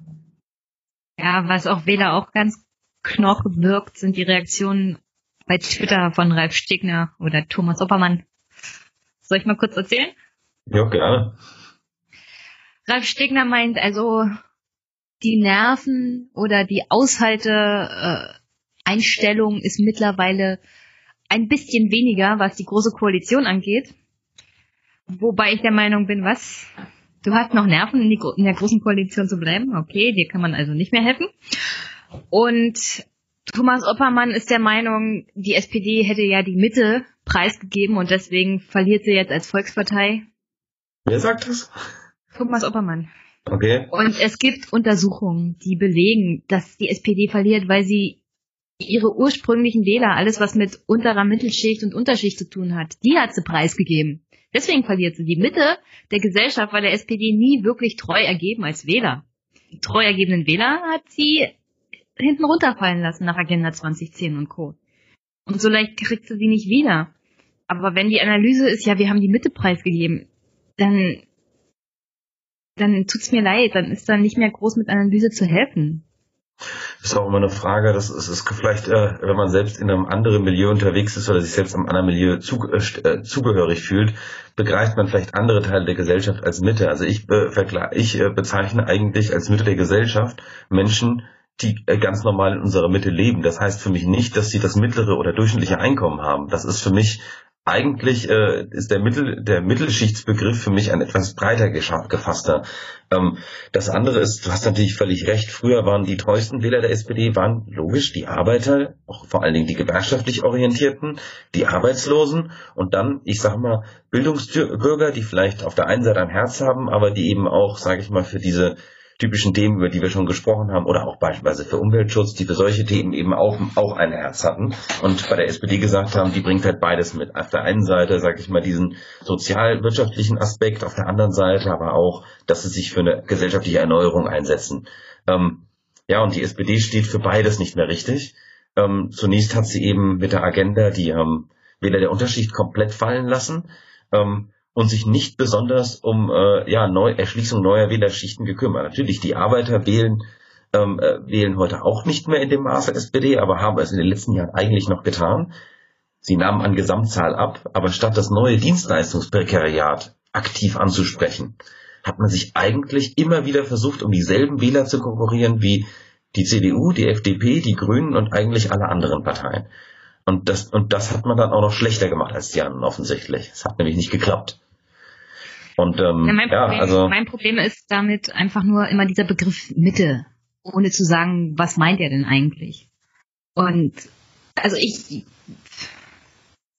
Ja, was auf Wähler auch ganz Knoch wirkt, sind die Reaktionen bei Twitter von Ralf Stegner oder Thomas Oppermann. Soll ich mal kurz erzählen? Ja, gerne. Ralf Stegner meint also, die Nerven oder die Aushalteeinstellung äh, ist mittlerweile ein bisschen weniger, was die große Koalition angeht. Wobei ich der Meinung bin, was? Du hast noch Nerven, in, in der großen Koalition zu bleiben? Okay, dir kann man also nicht mehr helfen. Und Thomas Oppermann ist der Meinung, die SPD hätte ja die Mitte preisgegeben und deswegen verliert sie jetzt als Volkspartei. Wer sagt das? Thomas Oppermann. Okay. Und es gibt Untersuchungen, die belegen, dass die SPD verliert, weil sie ihre ursprünglichen Wähler, alles was mit unterer Mittelschicht und Unterschicht zu tun hat, die hat sie preisgegeben. Deswegen verliert sie. Die Mitte der Gesellschaft war der SPD nie wirklich treu ergeben als Wähler. Die treu ergebenen Wähler hat sie hinten runterfallen lassen nach Agenda 2010 und Co. Und so leicht kriegst du sie nicht wieder. Aber wenn die Analyse ist, ja, wir haben die Mitte preisgegeben, dann, dann tut's mir leid, dann ist da nicht mehr groß mit Analyse zu helfen. Das ist auch immer eine Frage, das ist, ist vielleicht, äh, wenn man selbst in einem anderen Milieu unterwegs ist oder sich selbst einem anderen Milieu zu, äh, äh zugehörig fühlt, begreift man vielleicht andere Teile der Gesellschaft als Mitte. Also ich, äh, ich äh, bezeichne eigentlich als Mitte der Gesellschaft Menschen, die äh, ganz normal in unserer Mitte leben. Das heißt für mich nicht, dass sie das mittlere oder durchschnittliche Einkommen haben. Das ist für mich eigentlich äh, ist der Mittel der Mittelschichtsbegriff für mich ein etwas breiter gefasster. Ähm, das andere ist, du hast natürlich völlig recht. Früher waren die treuesten Wähler der SPD waren logisch die Arbeiter, auch vor allen Dingen die gewerkschaftlich orientierten, die Arbeitslosen und dann, ich sag mal, Bildungsbürger, die vielleicht auf der einen Seite ein Herz haben, aber die eben auch, sage ich mal, für diese typischen Themen, über die wir schon gesprochen haben, oder auch beispielsweise für Umweltschutz, die für solche Themen eben auch, auch ein Herz hatten und bei der SPD gesagt haben, die bringt halt beides mit. Auf der einen Seite, sage ich mal, diesen sozial-wirtschaftlichen Aspekt, auf der anderen Seite aber auch, dass sie sich für eine gesellschaftliche Erneuerung einsetzen. Ähm, ja, und die SPD steht für beides nicht mehr richtig. Ähm, zunächst hat sie eben mit der Agenda die ähm, Wähler der Unterschicht komplett fallen lassen. Ähm, und sich nicht besonders um äh, ja, Neu Erschließung neuer Wählerschichten gekümmert. Natürlich, die Arbeiter wählen, ähm, äh, wählen heute auch nicht mehr in dem Maße SPD, aber haben es in den letzten Jahren eigentlich noch getan. Sie nahmen an Gesamtzahl ab, aber statt das neue Dienstleistungsprekariat aktiv anzusprechen, hat man sich eigentlich immer wieder versucht, um dieselben Wähler zu konkurrieren wie die CDU, die FDP, die Grünen und eigentlich alle anderen Parteien. Und das, und das hat man dann auch noch schlechter gemacht als die anderen offensichtlich. Es hat nämlich nicht geklappt. Und ähm, ja, mein, Problem, also mein Problem ist damit einfach nur immer dieser Begriff Mitte, ohne zu sagen, was meint er denn eigentlich? Und also ich,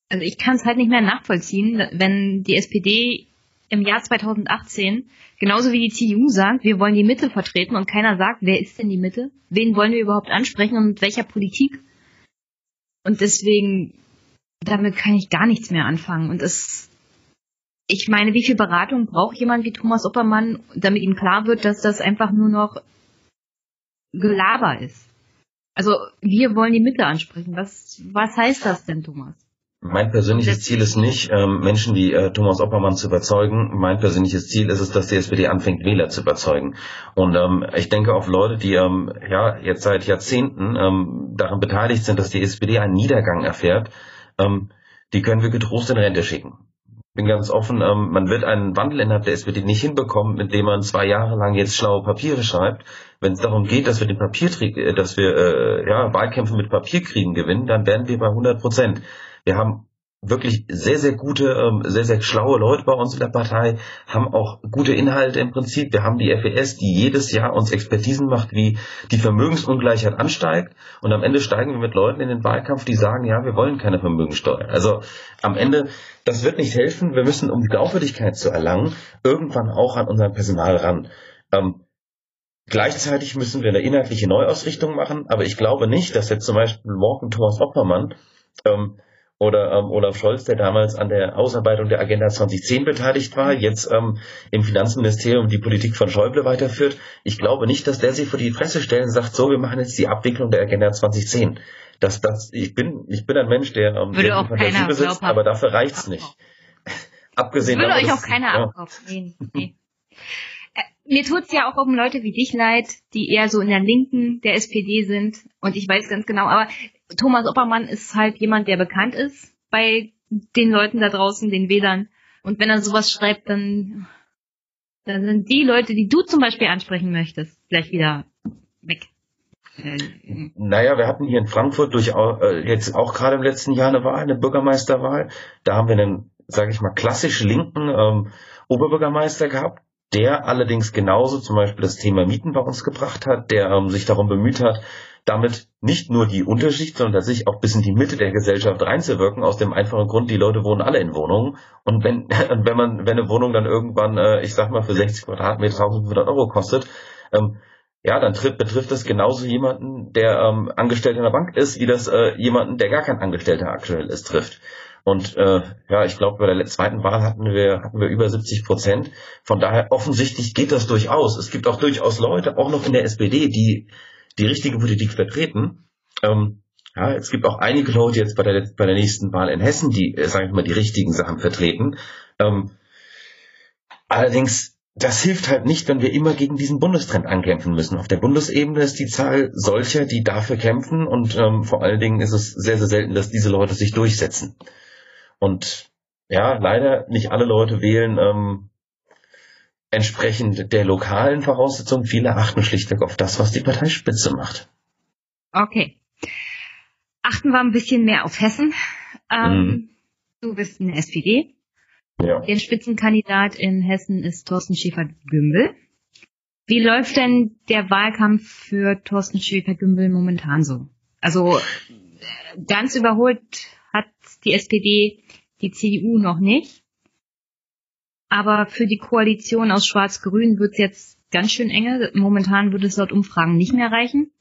also ich kann es halt nicht mehr nachvollziehen, wenn die SPD im Jahr 2018 genauso wie die CDU sagt, wir wollen die Mitte vertreten und keiner sagt, wer ist denn die Mitte? Wen wollen wir überhaupt ansprechen und mit welcher Politik? Und deswegen, damit kann ich gar nichts mehr anfangen. Und es ich meine, wie viel Beratung braucht jemand wie Thomas Oppermann, damit ihm klar wird, dass das einfach nur noch Gelaber ist? Also wir wollen die Mitte ansprechen. Was, was heißt das denn, Thomas? Mein persönliches Ziel ist nicht, ähm, Menschen wie äh, Thomas Oppermann zu überzeugen. Mein persönliches Ziel ist es, dass die SPD anfängt, Wähler zu überzeugen. Und ähm, ich denke auf Leute, die ähm, ja jetzt seit Jahrzehnten ähm, daran beteiligt sind, dass die SPD einen Niedergang erfährt, ähm, die können wir getrost in Rente schicken bin ganz offen, ähm, man wird einen Wandel innerhalb der SPD nicht hinbekommen, indem man zwei Jahre lang jetzt schlaue Papiere schreibt. Wenn es darum geht, dass wir den Papierkrieg, äh, dass wir äh, ja, Wahlkämpfe mit Papierkriegen gewinnen, dann werden wir bei 100 Prozent. Wir haben wirklich sehr, sehr gute, ähm, sehr, sehr schlaue Leute bei uns in der Partei, haben auch gute Inhalte im Prinzip. Wir haben die FES, die jedes Jahr uns Expertisen macht, wie die Vermögensungleichheit ansteigt. Und am Ende steigen wir mit Leuten in den Wahlkampf, die sagen, ja, wir wollen keine Vermögensteuer. Also am Ende, das wird nicht helfen. Wir müssen, um Glaubwürdigkeit zu erlangen, irgendwann auch an unser Personal ran. Ähm, Gleichzeitig müssen wir eine inhaltliche Neuausrichtung machen, aber ich glaube nicht, dass jetzt zum Beispiel morgen Thomas Oppermann ähm, oder ähm, Olaf Scholz, der damals an der Ausarbeitung der Agenda 2010 beteiligt war, jetzt ähm, im Finanzministerium die Politik von Schäuble weiterführt. Ich glaube nicht, dass der sich vor die Fresse stellt und sagt, so, wir machen jetzt die Abwicklung der Agenda 2010. Das, das, ich bin, ich bin ein Mensch, der ähm, Würde auch Fantasie besitzt, aber dafür reicht's nicht. *laughs* Abgesehen Würde euch auch keiner ja. abkaufen. Nee, nee. Äh, mir tut's ja auch um Leute wie dich leid, die eher so in der Linken der SPD sind. Und ich weiß ganz genau, aber Thomas Oppermann ist halt jemand, der bekannt ist bei den Leuten da draußen, den Wählern. Und wenn er sowas schreibt, dann, dann sind die Leute, die du zum Beispiel ansprechen möchtest, gleich wieder weg. Naja, wir hatten hier in Frankfurt durchaus äh, jetzt auch gerade im letzten Jahr eine Wahl, eine Bürgermeisterwahl. Da haben wir einen, sage ich mal, klassisch linken ähm, Oberbürgermeister gehabt, der allerdings genauso zum Beispiel das Thema Mieten bei uns gebracht hat, der ähm, sich darum bemüht hat, damit nicht nur die Unterschicht, sondern tatsächlich auch bis in die Mitte der Gesellschaft reinzuwirken, aus dem einfachen Grund, die Leute wohnen alle in Wohnungen. Und wenn, *laughs* wenn man, wenn eine Wohnung dann irgendwann, äh, ich sag mal, für 60 Quadratmeter 1500 Euro kostet, ähm, ja, dann trifft, betrifft das genauso jemanden, der ähm, Angestellter in der Bank ist, wie das äh, jemanden, der gar kein Angestellter aktuell ist, trifft. Und äh, ja, ich glaube, bei der zweiten Wahl hatten wir, hatten wir über 70 Prozent. Von daher offensichtlich geht das durchaus. Es gibt auch durchaus Leute, auch noch in der SPD, die die richtige Politik vertreten. Ähm, ja, es gibt auch einige Leute jetzt bei der, bei der nächsten Wahl in Hessen, die, äh, sage ich mal, die richtigen Sachen vertreten. Ähm, allerdings, das hilft halt nicht, wenn wir immer gegen diesen Bundestrend ankämpfen müssen. Auf der Bundesebene ist die Zahl solcher, die dafür kämpfen und ähm, vor allen Dingen ist es sehr, sehr selten, dass diese Leute sich durchsetzen. Und ja, leider nicht alle Leute wählen ähm, entsprechend der lokalen Voraussetzungen. Viele achten schlichtweg auf das, was die Parteispitze macht. Okay. Achten wir ein bisschen mehr auf Hessen. Ähm, mhm. Du bist eine SPD. Ja. Der Spitzenkandidat in Hessen ist Thorsten Schäfer-Gümbel. Wie läuft denn der Wahlkampf für Thorsten Schäfer-Gümbel momentan so? Also äh, ganz überholt hat die SPD die CDU noch nicht. Aber für die Koalition aus Schwarz-Grün wird es jetzt ganz schön enge. Momentan würde es laut Umfragen nicht mehr reichen.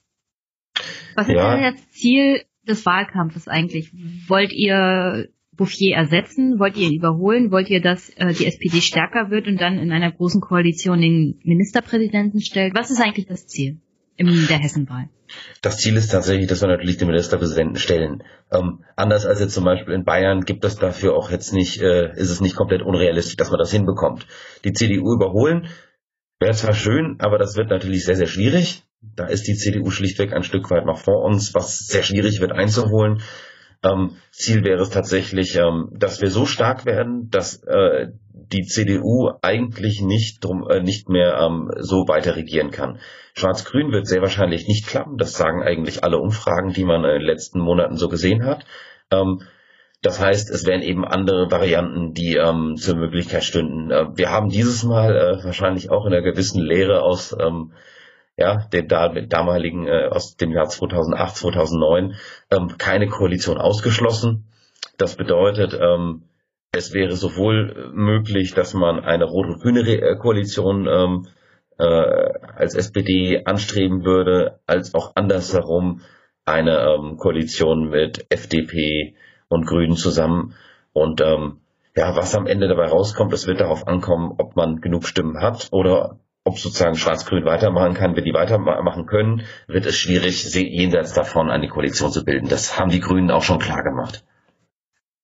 Was ist Ja. denn das Ziel des Wahlkampfes eigentlich? Wollt ihr Bouffier ersetzen? Wollt ihr ihn überholen? Wollt ihr, dass äh, die SPD stärker wird und dann in einer großen Koalition den Ministerpräsidenten stellt? Was ist eigentlich das Ziel in der Hessenwahl? Das Ziel ist tatsächlich, dass wir natürlich den Ministerpräsidenten stellen. Ähm, anders als jetzt zum Beispiel in Bayern gibt es dafür auch jetzt nicht, äh, ist es nicht komplett unrealistisch, dass man das hinbekommt. Die CDU überholen wäre zwar schön, aber das wird natürlich sehr, sehr schwierig. Da ist die CDU schlichtweg ein Stück weit noch vor uns, was sehr schwierig wird einzuholen. Ähm, Ziel wäre es tatsächlich, ähm, dass wir so stark werden, dass äh, die CDU eigentlich nicht drum, äh, nicht mehr ähm, so weiter regieren kann. Schwarz-Grün wird sehr wahrscheinlich nicht klappen. Das sagen eigentlich alle Umfragen, die man in den letzten Monaten so gesehen hat. Ähm, das heißt, es wären eben andere Varianten, die ähm, zur Möglichkeit stünden. Äh, wir haben dieses Mal äh, wahrscheinlich auch in einer gewissen Lehre aus ähm, ja, da, damaligen, äh, aus dem Jahr 2008, 2009, ähm, keine Koalition ausgeschlossen. Das bedeutet, ähm, es wäre sowohl möglich, dass man eine rot-grüne äh, Koalition ähm, äh, als SPD anstreben würde, als auch andersherum eine ähm, Koalition mit FDP und Grünen zusammen. Und ähm, ja, was am Ende dabei rauskommt, es wird darauf ankommen, ob man genug Stimmen hat oder ob sozusagen Schwarz-Grün weitermachen kann. Wenn die weitermachen können, wird es schwierig, se- jenseits davon eine Koalition zu bilden. Das haben die Grünen auch schon klar gemacht.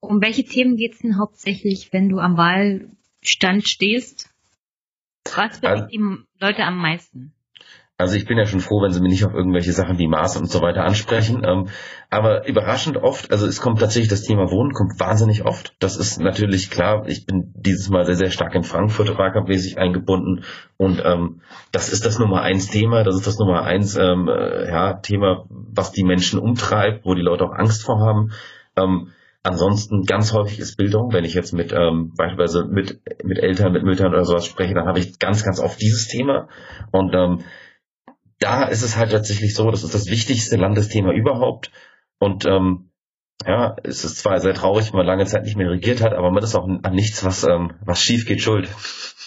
Um welche Themen geht's denn hauptsächlich, wenn du am Wahlstand stehst? Was bewegt Also- die Leute am meisten? Also ich bin ja schon froh, wenn sie mich nicht auf irgendwelche Sachen wie Maß und so weiter ansprechen. Ähm, aber überraschend oft, also es kommt tatsächlich das Thema Wohnen, kommt wahnsinnig oft. Das ist natürlich klar. Ich bin dieses Mal sehr, sehr stark in Frankfurt wahlkampfmäßig eingebunden. Und ähm, das ist das Nummer eins Thema. Das ist das Nummer eins ähm, äh, ja, Thema, was die Menschen umtreibt, wo die Leute auch Angst vor haben. Ähm, Ansonsten ganz häufig ist Bildung. Wenn ich jetzt mit ähm, beispielsweise mit, mit Eltern, mit Müttern oder sowas spreche, dann habe ich ganz, ganz oft dieses Thema. Und ähm, da ist es halt tatsächlich so, das ist das wichtigste Landesthema überhaupt. Und ähm, ja, es ist zwar sehr traurig, wenn man lange Zeit nicht mehr regiert hat, aber man ist auch an nichts, was, ähm, was schief geht, schuld.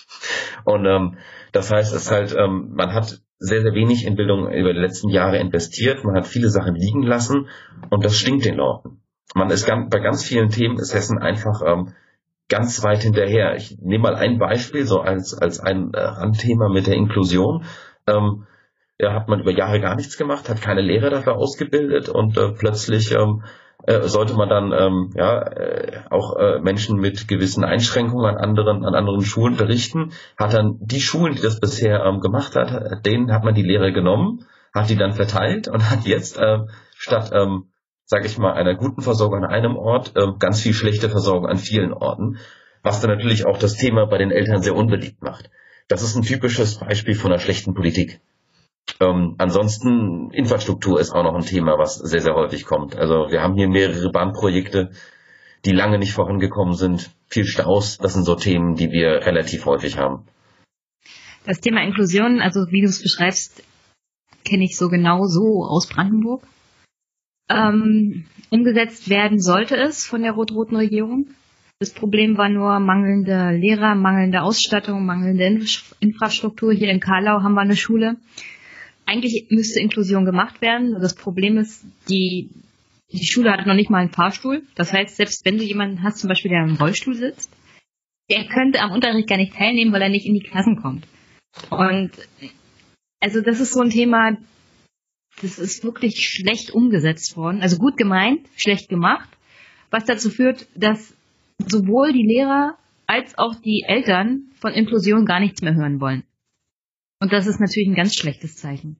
*laughs* Und ähm, das heißt, es ist halt, ähm, man hat sehr, sehr wenig in Bildung über die letzten Jahre investiert, man hat viele Sachen liegen lassen und das stinkt den Leuten. Man ist ganz, bei ganz vielen Themen ist Hessen einfach ähm, ganz weit hinterher. Ich nehme mal ein Beispiel, so als, als ein äh, Randthema mit der Inklusion. Ähm, ja, hat man über Jahre gar nichts gemacht, hat keine Lehrer dafür ausgebildet und äh, plötzlich ähm, äh, sollte man dann ähm, ja äh, auch äh, Menschen mit gewissen Einschränkungen an anderen an anderen Schulen berichten, hat dann die Schulen, die das bisher ähm, gemacht hat, denen hat man die Lehre genommen, hat die dann verteilt und hat jetzt äh, statt ähm, sage ich mal einer guten Versorgung an einem Ort äh, ganz viel schlechte Versorgung an vielen Orten, was dann natürlich auch das Thema bei den Eltern sehr unbeliebt macht. Das ist ein typisches Beispiel von einer schlechten Politik. Ähm, ansonsten Infrastruktur ist auch noch ein Thema, was sehr, sehr häufig kommt. Also wir haben hier mehrere Bahnprojekte, die lange nicht vorangekommen sind, viel Staus. Das sind so Themen, die wir relativ häufig haben. Das Thema Inklusion, also wie du es beschreibst, kenne ich so genau so aus Brandenburg. Ähm, umgesetzt werden sollte es von der rot-roten Regierung. Das Problem war nur mangelnde Lehrer, mangelnde Ausstattung, mangelnde Inf Infrastruktur. Hier in Karlau haben wir eine Schule. Eigentlich müsste Inklusion gemacht werden. Das Problem ist, die, die Schule hat noch nicht mal einen Fahrstuhl. Das heißt, selbst wenn du jemanden hast, zum Beispiel, der im Rollstuhl sitzt, der könnte am Unterricht gar nicht teilnehmen, weil er nicht in die Klassen kommt. Und also das ist so ein Thema, das ist wirklich schlecht umgesetzt worden. Also gut gemeint, schlecht gemacht, was dazu führt, dass sowohl die Lehrer als auch die Eltern von Inklusion gar nichts mehr hören wollen. Und das ist natürlich ein ganz schlechtes Zeichen.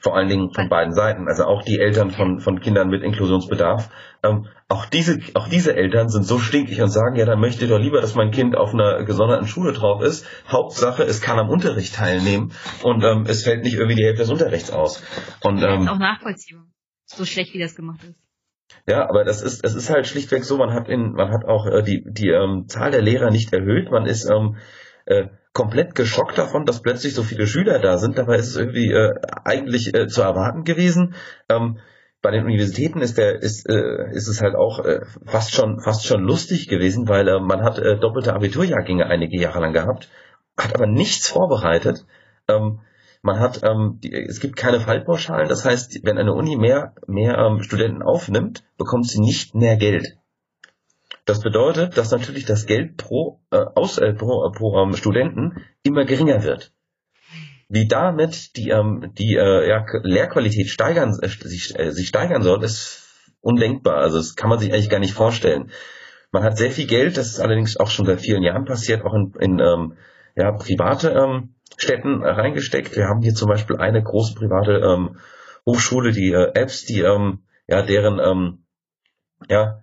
Vor allen Dingen von beiden Seiten. Also auch die Eltern von, von Kindern mit Inklusionsbedarf. Ähm, auch diese, auch diese Eltern sind so stinkig und sagen, ja, dann möchte ich doch lieber, dass mein Kind auf einer gesonderten Schule drauf ist. Hauptsache, es kann am Unterricht teilnehmen und ähm, es fällt nicht irgendwie die Hälfte des Unterrichts aus. Und Das ist ähm, auch nachvollziehbar. So schlecht, wie das gemacht ist. Ja, aber das ist, es ist halt schlichtweg so, man hat in, man hat auch äh, die, die ähm, Zahl der Lehrer nicht erhöht, man ist ähm, äh, komplett geschockt davon, dass plötzlich so viele Schüler da sind. Dabei ist es irgendwie äh, eigentlich äh, zu erwarten gewesen. Ähm, bei den Universitäten ist der ist äh, ist es halt auch äh, fast schon fast schon lustig gewesen, weil äh, man hat äh, doppelte Abiturjahrgänge einige Jahre lang gehabt, hat aber nichts vorbereitet. Ähm, man hat ähm, die, es gibt keine Fallpauschalen, das heißt, wenn eine Uni mehr mehr ähm, Studenten aufnimmt, bekommt sie nicht mehr Geld. Das bedeutet, dass natürlich das Geld pro, äh, aus, äh, pro, äh, pro ähm, Studenten immer geringer wird. Wie damit die, ähm, die äh, ja, Lehrqualität steigern, äh, sich, äh, sich steigern soll, ist undenkbar. Also das kann man sich eigentlich gar nicht vorstellen. Man hat sehr viel Geld, das ist allerdings auch schon seit vielen Jahren passiert, auch in, in ähm, ja, private ähm, Städten äh, reingesteckt. Wir haben hier zum Beispiel eine große private ähm, Hochschule, die äh, Apps, die ähm, ja deren ähm, ja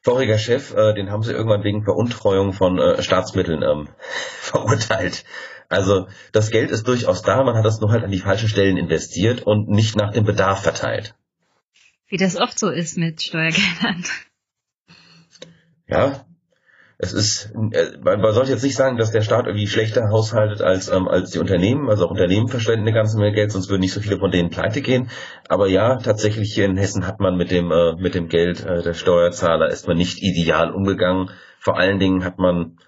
voriger Chef, äh, den haben sie irgendwann wegen Veruntreuung von äh, Staatsmitteln ähm, *laughs* verurteilt. Also das Geld ist durchaus da, man hat das nur halt an die falschen Stellen investiert und nicht nach dem Bedarf verteilt. Wie das oft so ist mit Steuergeldern. Ja, es ist, äh, man sollte jetzt nicht sagen, dass der Staat irgendwie schlechter haushaltet als, ähm, als die Unternehmen. Also auch Unternehmen verschwenden eine ganze Menge Geld, sonst würden nicht so viele von denen pleite gehen. Aber ja, tatsächlich hier in Hessen hat man mit dem, äh, mit dem Geld äh, der Steuerzahler ist man nicht ideal umgegangen. Vor allen Dingen hat man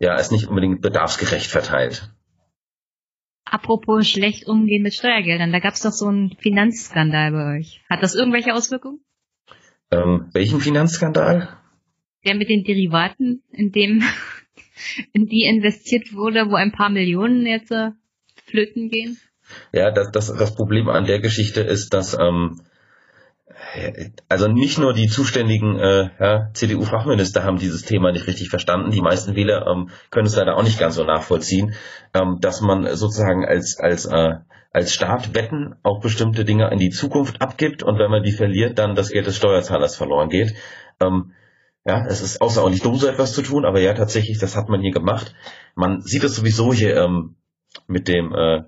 ja es nicht unbedingt bedarfsgerecht verteilt. Apropos schlecht umgehen mit Steuergeldern, da gab es doch so einen Finanzskandal bei euch. Hat das irgendwelche Auswirkungen? Ähm, welchen Finanzskandal? Der mit den Derivaten, in dem, *laughs* in die investiert wurde, wo ein paar Millionen jetzt äh, flöten gehen? Ja, das, das, das Problem an der Geschichte ist, dass ähm, also nicht nur die zuständigen äh, ja, CDU-Fachminister haben dieses Thema nicht richtig verstanden. Die meisten Wähler ähm, können es leider auch nicht ganz so nachvollziehen, ähm, dass man sozusagen als als äh, als Staat Wetten auf bestimmte Dinge in die Zukunft abgibt und wenn man die verliert, dann das Geld des Steuerzahlers verloren geht. Ähm, ja, es ist außerordentlich dumm, so etwas zu tun, aber ja, tatsächlich, das hat man hier gemacht. Man sieht es sowieso hier ähm, mit dem äh,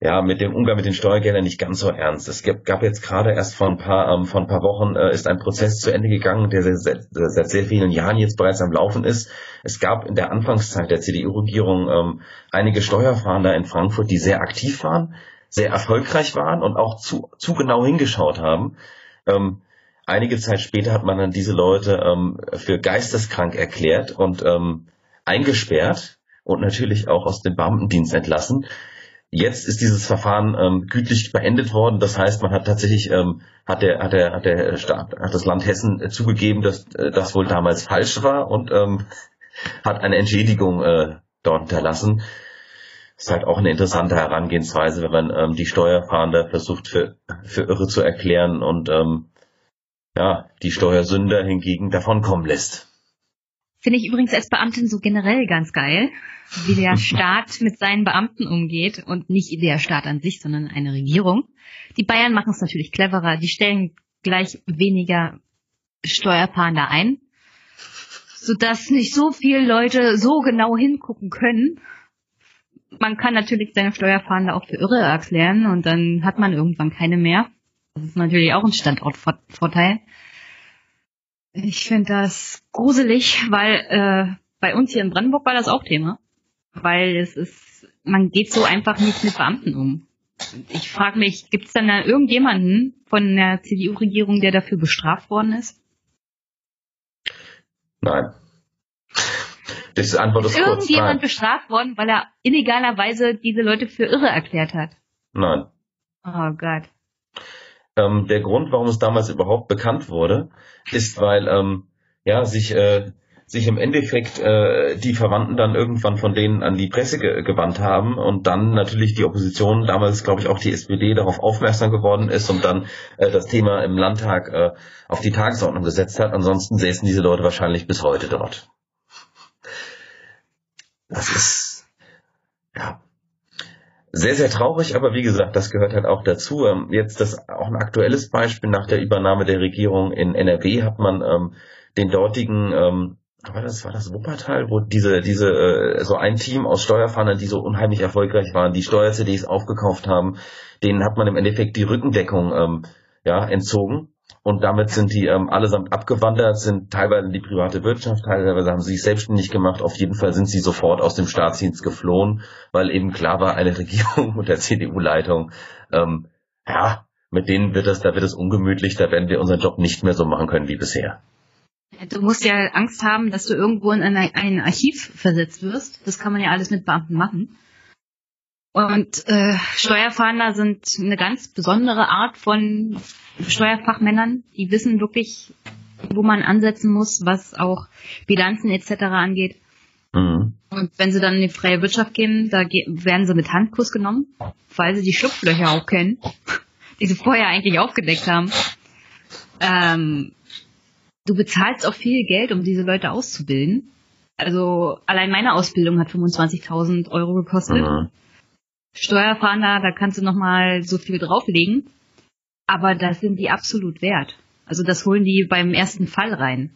ja, mit dem Umgang mit den Steuergeldern nicht ganz so ernst. Es gab, jetzt gerade erst vor ein paar, ähm, vor ein paar Wochen äh, ist ein Prozess zu Ende gegangen, der seit, seit sehr vielen Jahren jetzt bereits am Laufen ist. Es gab in der Anfangszeit der CDU-Regierung ähm, einige Steuerfahnder in Frankfurt, die sehr aktiv waren, sehr erfolgreich waren und auch zu, zu genau hingeschaut haben. Ähm, Einige Zeit später hat man dann diese Leute ähm, für geisteskrank erklärt und ähm, eingesperrt und natürlich auch aus dem Beamtendienst entlassen. Jetzt ist dieses Verfahren ähm, gütlich beendet worden. Das heißt, man hat tatsächlich ähm, hat der hat der hat der Staat hat das Land Hessen zugegeben, dass äh, das wohl damals falsch war und ähm, hat eine Entschädigung äh, dort hinterlassen. Ist halt auch eine interessante Herangehensweise, wenn man ähm, die Steuerfahnder versucht für für irre zu erklären und ähm, ja, die Steuersünder hingegen davonkommen lässt. Finde ich übrigens als Beamtin so generell ganz geil, wie der *laughs* Staat mit seinen Beamten umgeht und nicht der Staat an sich, sondern eine Regierung. Die Bayern machen es natürlich cleverer. Die stellen gleich weniger Steuerfahnder ein, sodass nicht so viele Leute so genau hingucken können. Man kann natürlich seine Steuerfahnder auch für irre erklären und dann hat man irgendwann keine mehr. Das ist natürlich auch ein Standortvorteil. Ich finde das gruselig, weil äh, bei uns hier in Brandenburg war das auch Thema. Weil es ist, man geht so einfach nicht mit Beamten um. Ich frage mich, gibt es denn da irgendjemanden von der CDU-Regierung, der dafür bestraft worden ist? Nein. Das Antwort ist, ist kurz. irgendjemand nein. bestraft worden, weil er illegalerweise diese Leute für irre erklärt hat? Nein. Oh Gott. Ähm, der Grund, warum es damals überhaupt bekannt wurde, ist, weil ähm, ja sich äh, sich im Endeffekt äh, die Verwandten dann irgendwann von denen an die Presse ge gewandt haben und dann natürlich die Opposition, damals glaube ich auch die SPD, darauf aufmerksam geworden ist und dann äh, das Thema im Landtag äh, auf die Tagesordnung gesetzt hat. Ansonsten säßen diese Leute wahrscheinlich bis heute dort. Das ist ja sehr, sehr traurig, aber wie gesagt, das gehört halt auch dazu. Ähm, jetzt das auch ein aktuelles Beispiel nach der Übernahme der Regierung in NRW hat man ähm, den dortigen ähm, war das war das Wuppertal, wo diese diese äh, so ein Team aus Steuerfahrern, die so unheimlich erfolgreich waren, die Steuer-CDs aufgekauft haben, denen hat man im Endeffekt die Rückendeckung ähm, ja entzogen und damit sind die ähm, allesamt abgewandert, sind teilweise in die private Wirtschaft, teilweise haben sie sich selbstständig gemacht. Auf jeden Fall sind sie sofort aus dem Staatsdienst geflohen, weil eben klar war, eine *laughs* Regierung und der CDU-Leitung, ähm, ja, mit denen wird es, da wird es ungemütlich, da werden wir unseren Job nicht mehr so machen können wie bisher. Du musst ja Angst haben, dass du irgendwo in ein, ein Archiv versetzt wirst. Das kann man ja alles mit Beamten machen. Und äh, Steuerfahnder sind eine ganz besondere Art von Steuerfachmännern. Die wissen wirklich, wo man ansetzen muss, was auch Bilanzen etc. angeht. Mhm. Und wenn sie dann in die freie Wirtschaft gehen, da werden sie mit Handkuss genommen, weil sie die Schlupflöcher auch kennen, *laughs* die sie vorher eigentlich aufgedeckt haben. Ähm, du bezahlst auch viel Geld, um diese Leute auszubilden. Also allein meine Ausbildung hat 25.000 Euro gekostet. Mhm. Steuerfahnder, da kannst du nochmal so viel drauflegen. Aber das sind die absolut wert. Also das holen die beim ersten Fall rein.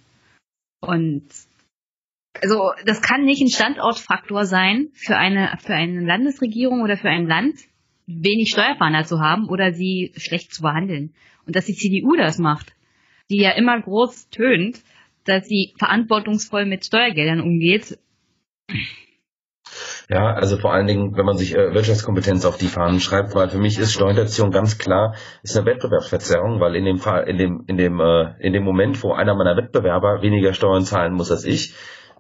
Und also das kann nicht ein Standortfaktor sein für eine für eine Landesregierung oder für ein Land, wenig Steuerfahnder zu haben oder sie schlecht zu behandeln. Und dass die CDU das macht, die ja immer groß tönt, dass sie verantwortungsvoll mit Steuergeldern umgeht, ja, also vor allen Dingen, wenn man sich äh, Wirtschaftskompetenz auf die Fahnen schreibt, weil für mich ist Steuerhinterziehung ganz klar, ist eine Wettbewerbsverzerrung, weil in dem Fall, in dem, in dem, äh, in dem Moment, wo einer meiner Wettbewerber weniger Steuern zahlen muss als ich,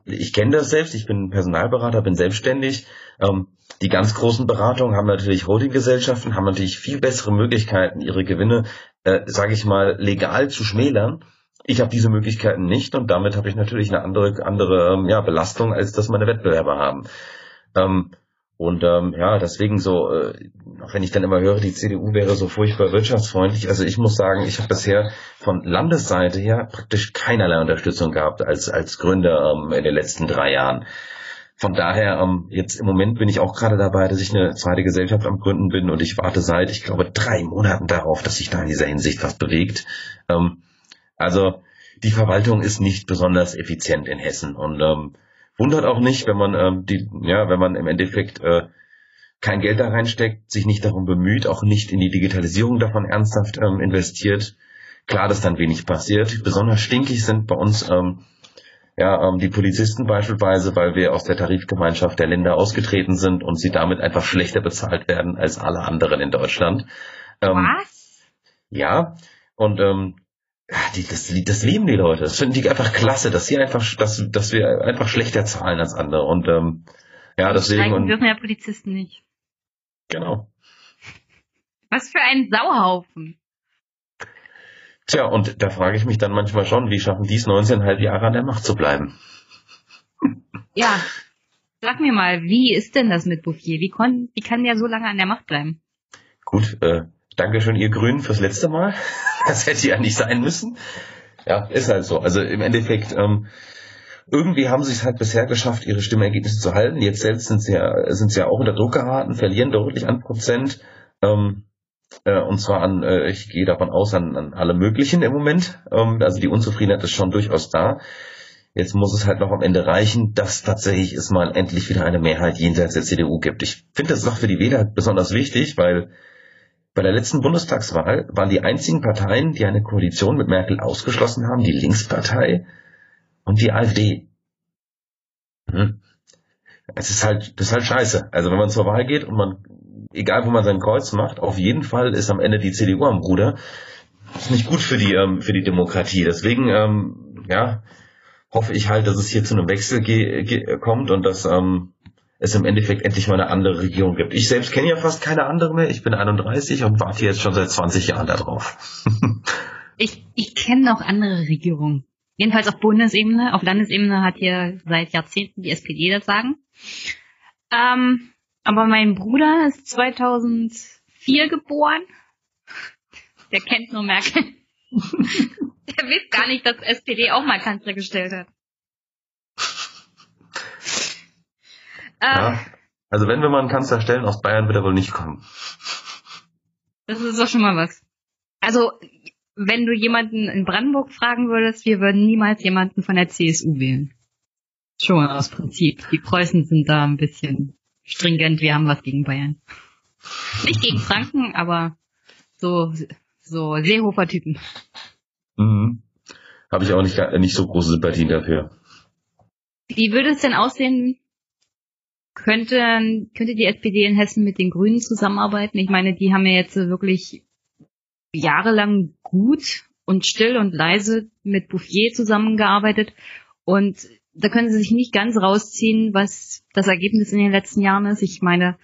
ich kenne das selbst, ich bin Personalberater, bin selbstständig. Ähm, die ganz großen Beratungen haben natürlich Holdinggesellschaften, haben natürlich viel bessere Möglichkeiten, ihre Gewinne, äh, sage ich mal, legal zu schmälern. Ich habe diese Möglichkeiten nicht und damit habe ich natürlich eine andere, andere ähm, ja, Belastung, als das meine Wettbewerber haben. Ähm, und ähm, ja, deswegen so, äh, wenn ich dann immer höre, die CDU wäre so furchtbar wirtschaftsfreundlich, also ich muss sagen, ich habe bisher von Landesseite her praktisch keinerlei Unterstützung gehabt als, als Gründer ähm, in den letzten drei Jahren. Von daher, ähm, jetzt im Moment bin ich auch gerade dabei, dass ich eine zweite Gesellschaft am Gründen bin und ich warte seit, ich glaube, drei Monaten darauf, dass sich da in dieser Hinsicht was bewegt. Ähm, also die Verwaltung ist nicht besonders effizient in Hessen und ähm, Wundert auch nicht, wenn man ähm, die, ja, wenn man im Endeffekt äh, kein Geld da reinsteckt, sich nicht darum bemüht, auch nicht in die Digitalisierung davon ernsthaft ähm, investiert. Klar, dass dann wenig passiert. Besonders stinkig sind bei uns ähm, ja, ähm, die Polizisten beispielsweise, weil wir aus der Tarifgemeinschaft der Länder ausgetreten sind und sie damit einfach schlechter bezahlt werden als alle anderen in Deutschland. Ähm, Was? Ja, und ähm, die, das, das lieben die Leute. Das finden die einfach klasse, dass sie einfach, dass, dass wir einfach schlechter zahlen als andere. Und ähm, ja, deswegen. Streiken dürfen ja Polizisten nicht. Genau. Was für ein Sauhaufen. Tja, und da frage ich mich dann manchmal schon, wie schaffen die es 19,5 Jahre an der Macht zu bleiben? Ja, sag mir mal, wie ist denn das mit Bouffier? Wie, kon, wie kann der so lange an der Macht bleiben? Gut, äh, Dankeschön, ihr Grünen, fürs letzte Mal. *laughs* Das hätte ja nicht sein müssen. Ja, ist halt so. Also im Endeffekt, ähm, irgendwie haben sie es halt bisher geschafft, ihre Stimmergebnisse zu halten. Jetzt selbst sind sie ja, sind sie ja auch unter Druck geraten, verlieren deutlich an Prozent. Ähm, äh, und zwar an, äh, ich gehe davon aus, an, an alle möglichen im Moment. Ähm, also die Unzufriedenheit ist schon durchaus da. Jetzt muss es halt noch am Ende reichen, dass tatsächlich es mal endlich wieder eine Mehrheit jenseits der CDU gibt. Ich finde das noch für die Wähler besonders wichtig, weil bei der letzten Bundestagswahl waren die einzigen Parteien, die eine Koalition mit Merkel ausgeschlossen haben, die Linkspartei und die AfD. Hm. Es ist halt, das ist halt scheiße. Also wenn man zur Wahl geht und man, egal wo man sein Kreuz macht, auf jeden Fall ist am Ende die CDU am Ruder. Das ist nicht gut für die, ähm, für die Demokratie. Deswegen, ähm, ja, hoffe ich halt, dass es hier zu einem Wechsel kommt und dass ähm, es im Endeffekt endlich mal eine andere Regierung gibt. Ich selbst kenne ja fast keine andere mehr. Ich bin 31 und warte jetzt schon seit 20 Jahren darauf. *laughs* ich ich kenne noch andere Regierungen. Jedenfalls auf Bundesebene. Auf Landesebene hat hier seit Jahrzehnten die SPD das Sagen. Ähm, aber mein Bruder ist 2004 geboren. Der kennt nur Merkel. *laughs* Der weiß gar nicht, dass SPD auch mal Kanzler gestellt hat. Ja. Ähm. Also wenn wir mal einen Kanzler stellen, aus Bayern wird er wohl nicht kommen. Das ist doch schon mal was. Also, wenn du jemanden in Brandenburg fragen würdest, wir würden niemals jemanden von der CSU wählen. Schon aus Prinzip. Die Preußen sind da ein bisschen stringent, wir haben was gegen Bayern. Nicht gegen Franken, aber so, so Seehofer-Typen. Mhm. Habe ich auch nicht, nicht so große Sympathien dafür. Wie würde es denn aussehen, könnte, könnte die SPD in Hessen mit den Grünen zusammenarbeiten? Ich meine, die haben ja jetzt wirklich jahrelang gut und still und leise mit Bouffier zusammengearbeitet und da können sie sich nicht ganz rausziehen, was das Ergebnis in den letzten Jahren ist. Ich meine,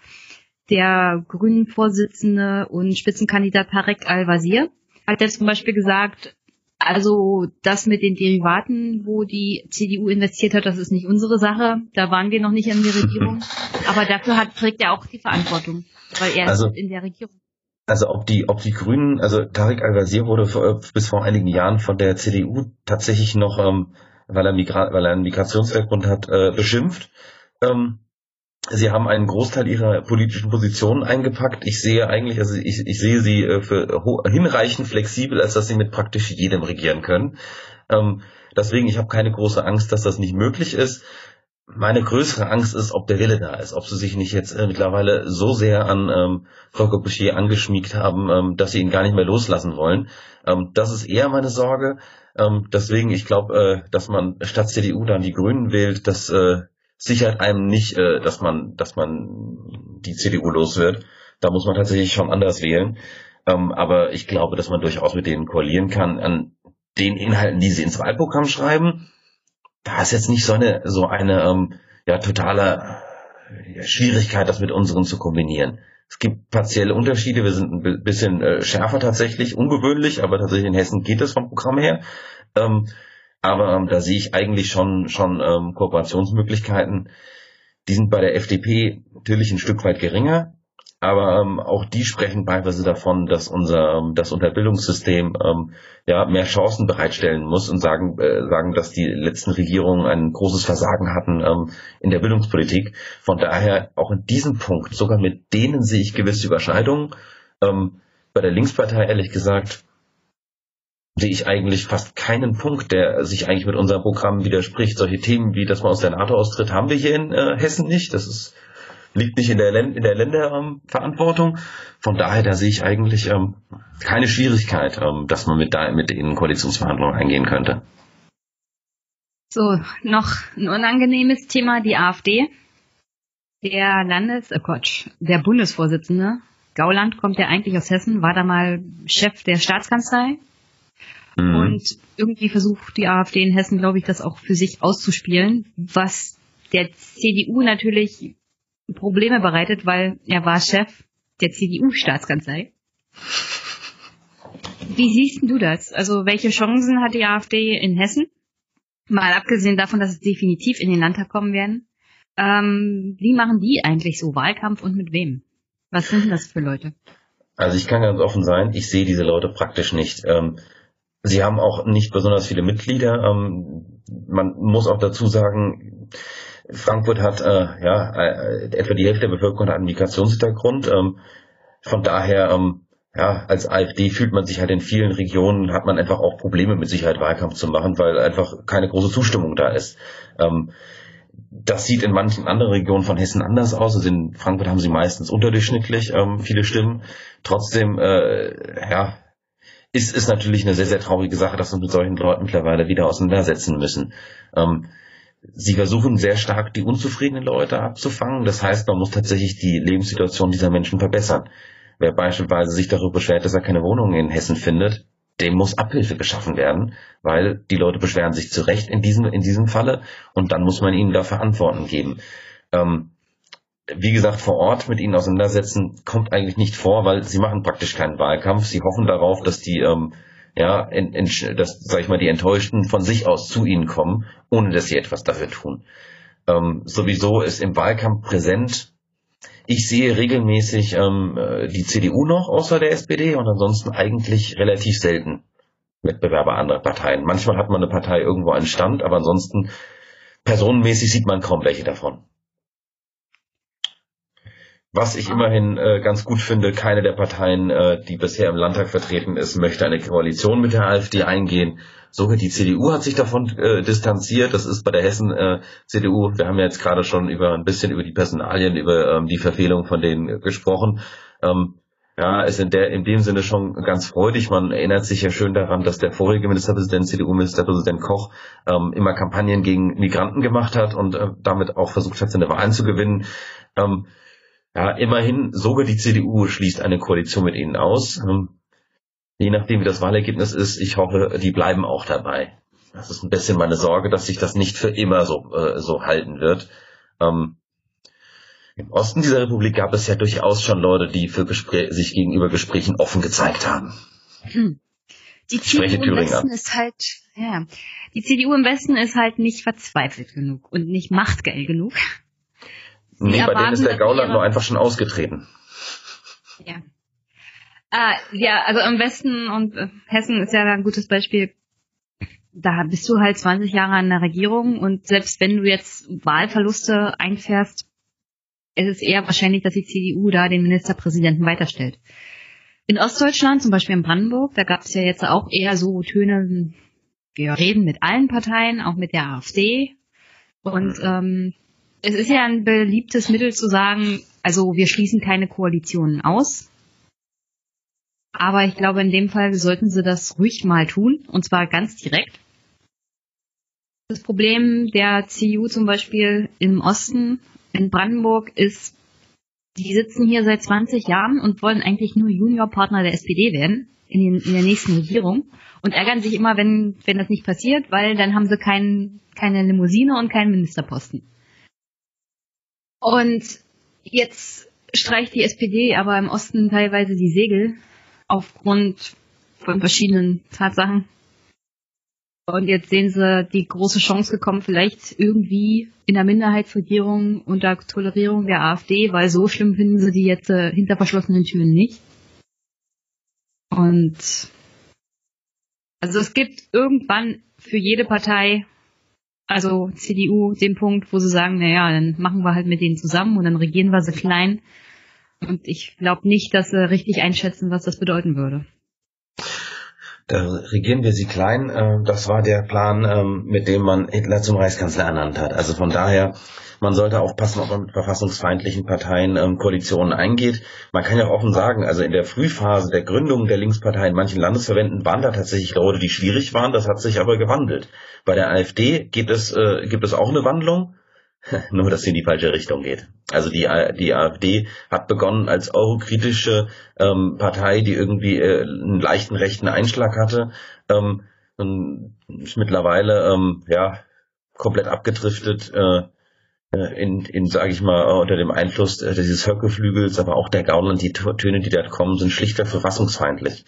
der grünen Vorsitzende und Spitzenkandidat Tarek Al-Wazir hat ja zum Beispiel gesagt, also das mit den Derivaten, wo die CDU investiert hat, das ist nicht unsere Sache. Da waren wir noch nicht in der Regierung. *laughs* Aber dafür hat, trägt er auch die Verantwortung, weil er also, ist in der Regierung. Also ob die, ob die Grünen, also Tarek Al-Wazir wurde vor, bis vor einigen Jahren von der CDU tatsächlich noch, ähm, weil, er Migra weil er einen Migrationshintergrund hat, äh, beschimpft. Ähm, Sie haben einen Großteil ihrer politischen Positionen eingepackt. Ich sehe eigentlich, also ich, ich sehe sie äh, für hinreichend flexibel, als dass sie mit praktisch jedem regieren können. Ähm, deswegen, ich habe keine große Angst, dass das nicht möglich ist. Meine größere Angst ist, ob der Wille da ist, ob sie sich nicht jetzt äh, mittlerweile so sehr an ähm, Frau Bouchier angeschmiegt haben, ähm, dass sie ihn gar nicht mehr loslassen wollen. Ähm, das ist eher meine Sorge. Ähm, deswegen, ich glaube, äh, dass man statt CDU dann die Grünen wählt, das äh, sichert einem nicht, äh, dass man, dass man die CDU los wird. Da muss man tatsächlich schon anders wählen. Ähm, aber ich glaube, dass man durchaus mit denen koalieren kann an den Inhalten, die sie ins Wahlprogramm schreiben. Da ist jetzt nicht so eine, so eine ähm, ja, totale ja, Schwierigkeit, das mit unseren zu kombinieren. Es gibt partielle Unterschiede, wir sind ein bisschen äh, schärfer tatsächlich, ungewöhnlich, aber tatsächlich in Hessen geht es vom Programm her. Ähm, aber ähm, da sehe ich eigentlich schon, schon ähm, Kooperationsmöglichkeiten. Die sind bei der FDP natürlich ein Stück weit geringer, aber ähm, auch die sprechen teilweise davon, dass unser ähm, das unser Bildungssystem ähm, ja mehr Chancen bereitstellen muss und sagen äh, sagen, dass die letzten Regierungen ein großes Versagen hatten ähm, in der Bildungspolitik. Von daher auch in diesem Punkt sogar mit denen sehe ich gewisse Überschneidungen. Ähm, bei der Linkspartei ehrlich gesagt sehe ich eigentlich fast keinen Punkt, der sich eigentlich mit unserem Programm widerspricht. Solche Themen wie, dass man aus der NATO austritt, haben wir hier in äh, Hessen nicht. Das ist, liegt nicht in der, Län in der Länderverantwortung. Von daher, da sehe ich eigentlich ähm, keine Schwierigkeit, ähm, dass man mit, da, mit den Koalitionsverhandlungen eingehen könnte. So, noch ein unangenehmes Thema, die AfD. Der Landes, oh Gott, der Bundesvorsitzende, Gauland kommt ja eigentlich aus Hessen, war da mal Chef der Staatskanzlei, Mhm. Und irgendwie versucht die AfD in Hessen, glaube ich, das auch für sich auszuspielen, was der CDU natürlich Probleme bereitet, weil er war Chef der CDU-Staatskanzlei. Wie siehst du das? Also welche Chancen hat die AfD in Hessen? Mal abgesehen davon, dass es definitiv in den Landtag kommen werden. Ähm, wie machen die eigentlich so Wahlkampf und mit wem? Was sind das für Leute? Also ich kann ganz offen sein, ich sehe diese Leute praktisch nicht. Ähm, Sie haben auch nicht besonders viele Mitglieder. Ähm, man muss auch dazu sagen, Frankfurt hat äh, ja äh, etwa die Hälfte der Bevölkerung hat einen Migrationshintergrund. Ähm, von daher, ähm, ja, als AfD fühlt man sich halt in vielen Regionen, hat man einfach auch Probleme mit Sicherheit Wahlkampf zu machen, weil einfach keine große Zustimmung da ist. Ähm, das sieht in manchen anderen Regionen von Hessen anders aus. Also in Frankfurt haben sie meistens unterdurchschnittlich ähm, viele Stimmen. Trotzdem, äh, ja, ist, ist natürlich eine sehr, sehr traurige Sache, dass wir mit solchen Leuten mittlerweile wieder auseinandersetzen müssen. Ähm, sie versuchen sehr stark die unzufriedenen Leute abzufangen. Das heißt, man muss tatsächlich die Lebenssituation dieser Menschen verbessern. Wer beispielsweise sich darüber beschwert, dass er keine Wohnung in Hessen findet, dem muss Abhilfe geschaffen werden, weil die Leute beschweren sich zu Recht in diesem, in diesem Falle und dann muss man ihnen da Verantwortung geben. Ähm, wie gesagt, vor Ort mit ihnen auseinandersetzen, kommt eigentlich nicht vor, weil sie machen praktisch keinen Wahlkampf. Sie hoffen darauf, dass die, ähm, ja, in, in, dass, sag ich mal, die Enttäuschten von sich aus zu ihnen kommen, ohne dass sie etwas dafür tun. Ähm, sowieso ist im Wahlkampf präsent. Ich sehe regelmäßig ähm, äh, die CDU noch außer der SPD und ansonsten eigentlich relativ selten Wettbewerber anderer Parteien. Manchmal hat man eine Partei irgendwo einen Stand, aber ansonsten personenmäßig sieht man kaum welche davon. Was ich immerhin äh, ganz gut finde, keine der Parteien, äh, die bisher im Landtag vertreten ist, möchte eine Koalition mit der AfD eingehen. Sogar die CDU hat sich davon äh, distanziert. Das ist bei der Hessen äh, CDU. Wir haben ja jetzt gerade schon über ein bisschen über die Personalien, über ähm, die Verfehlung von denen äh, gesprochen. Ähm, ja, ist in der, in dem Sinne schon ganz freudig. Man erinnert sich ja schön daran, dass der vorige Ministerpräsident, CDU-Ministerpräsident Koch, ähm, immer Kampagnen gegen Migranten gemacht hat und äh, damit auch versucht hat, seine Wahlen zu gewinnen. Ähm, ja, immerhin, sogar die CDU schließt eine Koalition mit ihnen aus. Ähm, je nachdem, wie das Wahlergebnis ist, ich hoffe, die bleiben auch dabei. Das ist ein bisschen meine Sorge, dass sich das nicht für immer so, äh, so halten wird. Ähm, Im Osten dieser Republik gab es ja durchaus schon Leute, die für Gespräch, sich gegenüber Gesprächen offen gezeigt haben. Hm. Die CDU im Westen ist halt, ja, die CDU im Westen ist halt nicht verzweifelt genug und nicht machtgeil genug. Nee, bei denen ist der Gauland nur einfach schon ausgetreten. Ja. Ah, ja, also im Westen und äh, Hessen ist ja ein gutes Beispiel da bist du halt 20 Jahre an der Regierung und selbst wenn du jetzt Wahlverluste einfährst, ist es eher wahrscheinlich, dass die CDU da den Ministerpräsidenten weiterstellt. In Ostdeutschland, zum Beispiel in Brandenburg, da gab es ja jetzt auch eher so Töne, wir reden mit allen Parteien, auch mit der AfD. Und ähm, es ist ja ein beliebtes Mittel zu sagen, also wir schließen keine Koalitionen aus. Aber ich glaube, in dem Fall sollten sie das ruhig mal tun, und zwar ganz direkt. Das Problem der CDU zum Beispiel im Osten, in Brandenburg, ist, die sitzen hier seit 20 Jahren und wollen eigentlich nur Juniorpartner der SPD werden in, den, in der nächsten Regierung und ärgern sich immer, wenn, wenn das nicht passiert, weil dann haben sie kein, keine Limousine und keinen Ministerposten. Und jetzt streicht die SPD aber im Osten teilweise die Segel aufgrund von verschiedenen Tatsachen. Und jetzt sehen sie die große Chance gekommen, vielleicht irgendwie in der Minderheitsregierung unter Tolerierung der AfD, weil so schlimm finden sie die jetzt äh, hinter verschlossenen Türen nicht. Und also es gibt irgendwann für jede Partei, also CDU, den Punkt, wo sie sagen, naja, dann machen wir halt mit denen zusammen und dann regieren wir sie klein. Und ich glaube nicht, dass sie richtig einschätzen, was das bedeuten würde. Da regieren wir sie klein. Äh, das war der Plan, ähm, mit dem man Hitler zum Reichskanzler ernannt hat. Also von daher, man sollte aufpassen, ob man mit verfassungsfeindlichen Parteien ähm, Koalitionen eingeht. Man kann ja auch offen sagen, also in der Frühphase der Gründung der Linkspartei in manchen Landesverbänden waren da tatsächlich Leute, die schwierig waren. Das hat sich aber gewandelt. Bei der AfD gibt es, äh, gibt es auch eine Wandlung. *laughs* Nur, dass sie in die falsche Richtung geht. Also die, die AfD hat begonnen als eurokritische ähm, Partei, die irgendwie äh, einen leichten rechten Einschlag hatte. Ähm, und ist mittlerweile ähm, ja komplett abgedriftet äh, äh in, in sage ich mal, unter dem Einfluss äh, dieses Höckeflügels, aber auch der Gauland, die Töne, die da kommen, sind schlichtweg verfassungsfeindlich.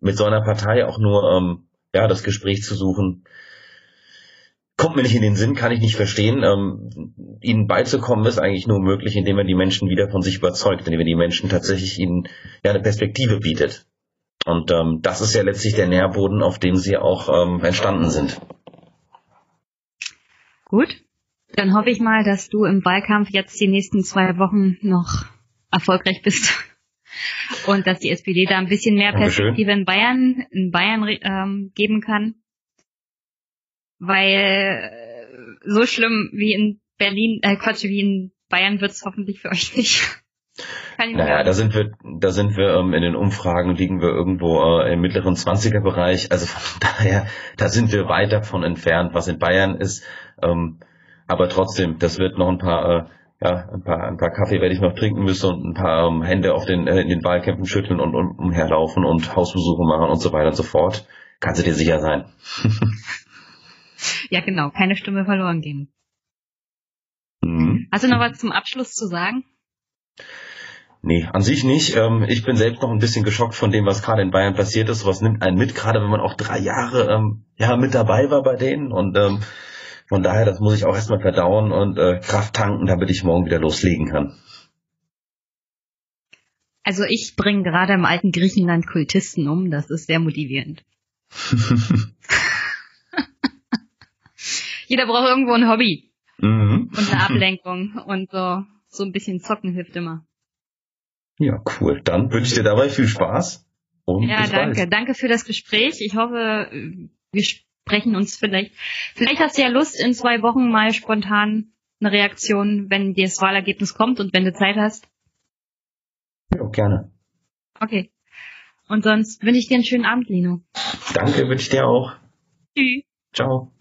Mit so einer Partei auch nur ähm, ja das Gespräch zu suchen, kommt mir nicht in den Sinn, kann ich nicht verstehen. Ähm, ihnen beizukommen ist eigentlich nur möglich, indem man die Menschen wieder von sich überzeugt, indem man die Menschen tatsächlich ihnen ja eine Perspektive bietet. Und ähm, das ist ja letztlich der Nährboden, auf dem sie auch ähm, entstanden sind. Gut, dann hoffe ich mal, dass du im Wahlkampf jetzt die nächsten zwei Wochen noch erfolgreich bist *laughs* und dass die SPD da ein bisschen mehr Perspektive in Bayern in Bayern ähm, geben kann weil äh, so schlimm wie in Berlin, äh Quatsch, wie in Bayern wird's hoffentlich für euch nicht. *laughs* naja, da sind wir, da sind wir ähm, in den Umfragen liegen wir irgendwo äh, im mittleren 20er Bereich. Also von *laughs* daher, da sind wir weit davon entfernt, was in Bayern ist. Ähm, aber trotzdem, das wird noch ein paar, äh, ja, ein paar, ein paar Kaffee werde ich noch trinken müssen und ein paar ähm, Hände auf den, äh, in den Wahlkämpfen schütteln und, und umherlaufen und Hausbesuche machen und so weiter und so fort. Kannst du dir sicher sein. *laughs* ja, genau, keine Stimme verloren gehen. Mhm. Hast du noch was zum Abschluss zu sagen? Nee, an sich nicht. Ähm, ich bin selbst noch ein bisschen geschockt von dem, was gerade in Bayern passiert ist. Was nimmt einen mit, gerade wenn man auch drei Jahre ähm, ja mit dabei war bei denen. Und ähm, von daher, das muss ich auch erstmal verdauen und äh, Kraft tanken, damit ich morgen wieder loslegen kann. Also ich bringe gerade im alten Griechenland Kultisten um. Das ist sehr motivierend. *laughs* jeder braucht irgendwo ein Hobby. Mhm. Und eine Ablenkung. Und so, so ein bisschen zocken hilft immer. Ja, cool. Dann wünsche ich dir dabei viel Spaß. Und ja, danke. Bald. Danke für das Gespräch. Ich hoffe, wir sprechen uns vielleicht. Vielleicht hast du ja Lust, in zwei Wochen mal spontan eine Reaktion, wenn dir das Wahlergebnis kommt und wenn du Zeit hast. Ja, gerne. Okay. Und sonst wünsche ich dir einen schönen Abend, Lino. Danke, wünsche ich dir auch. Tschüss. Ciao.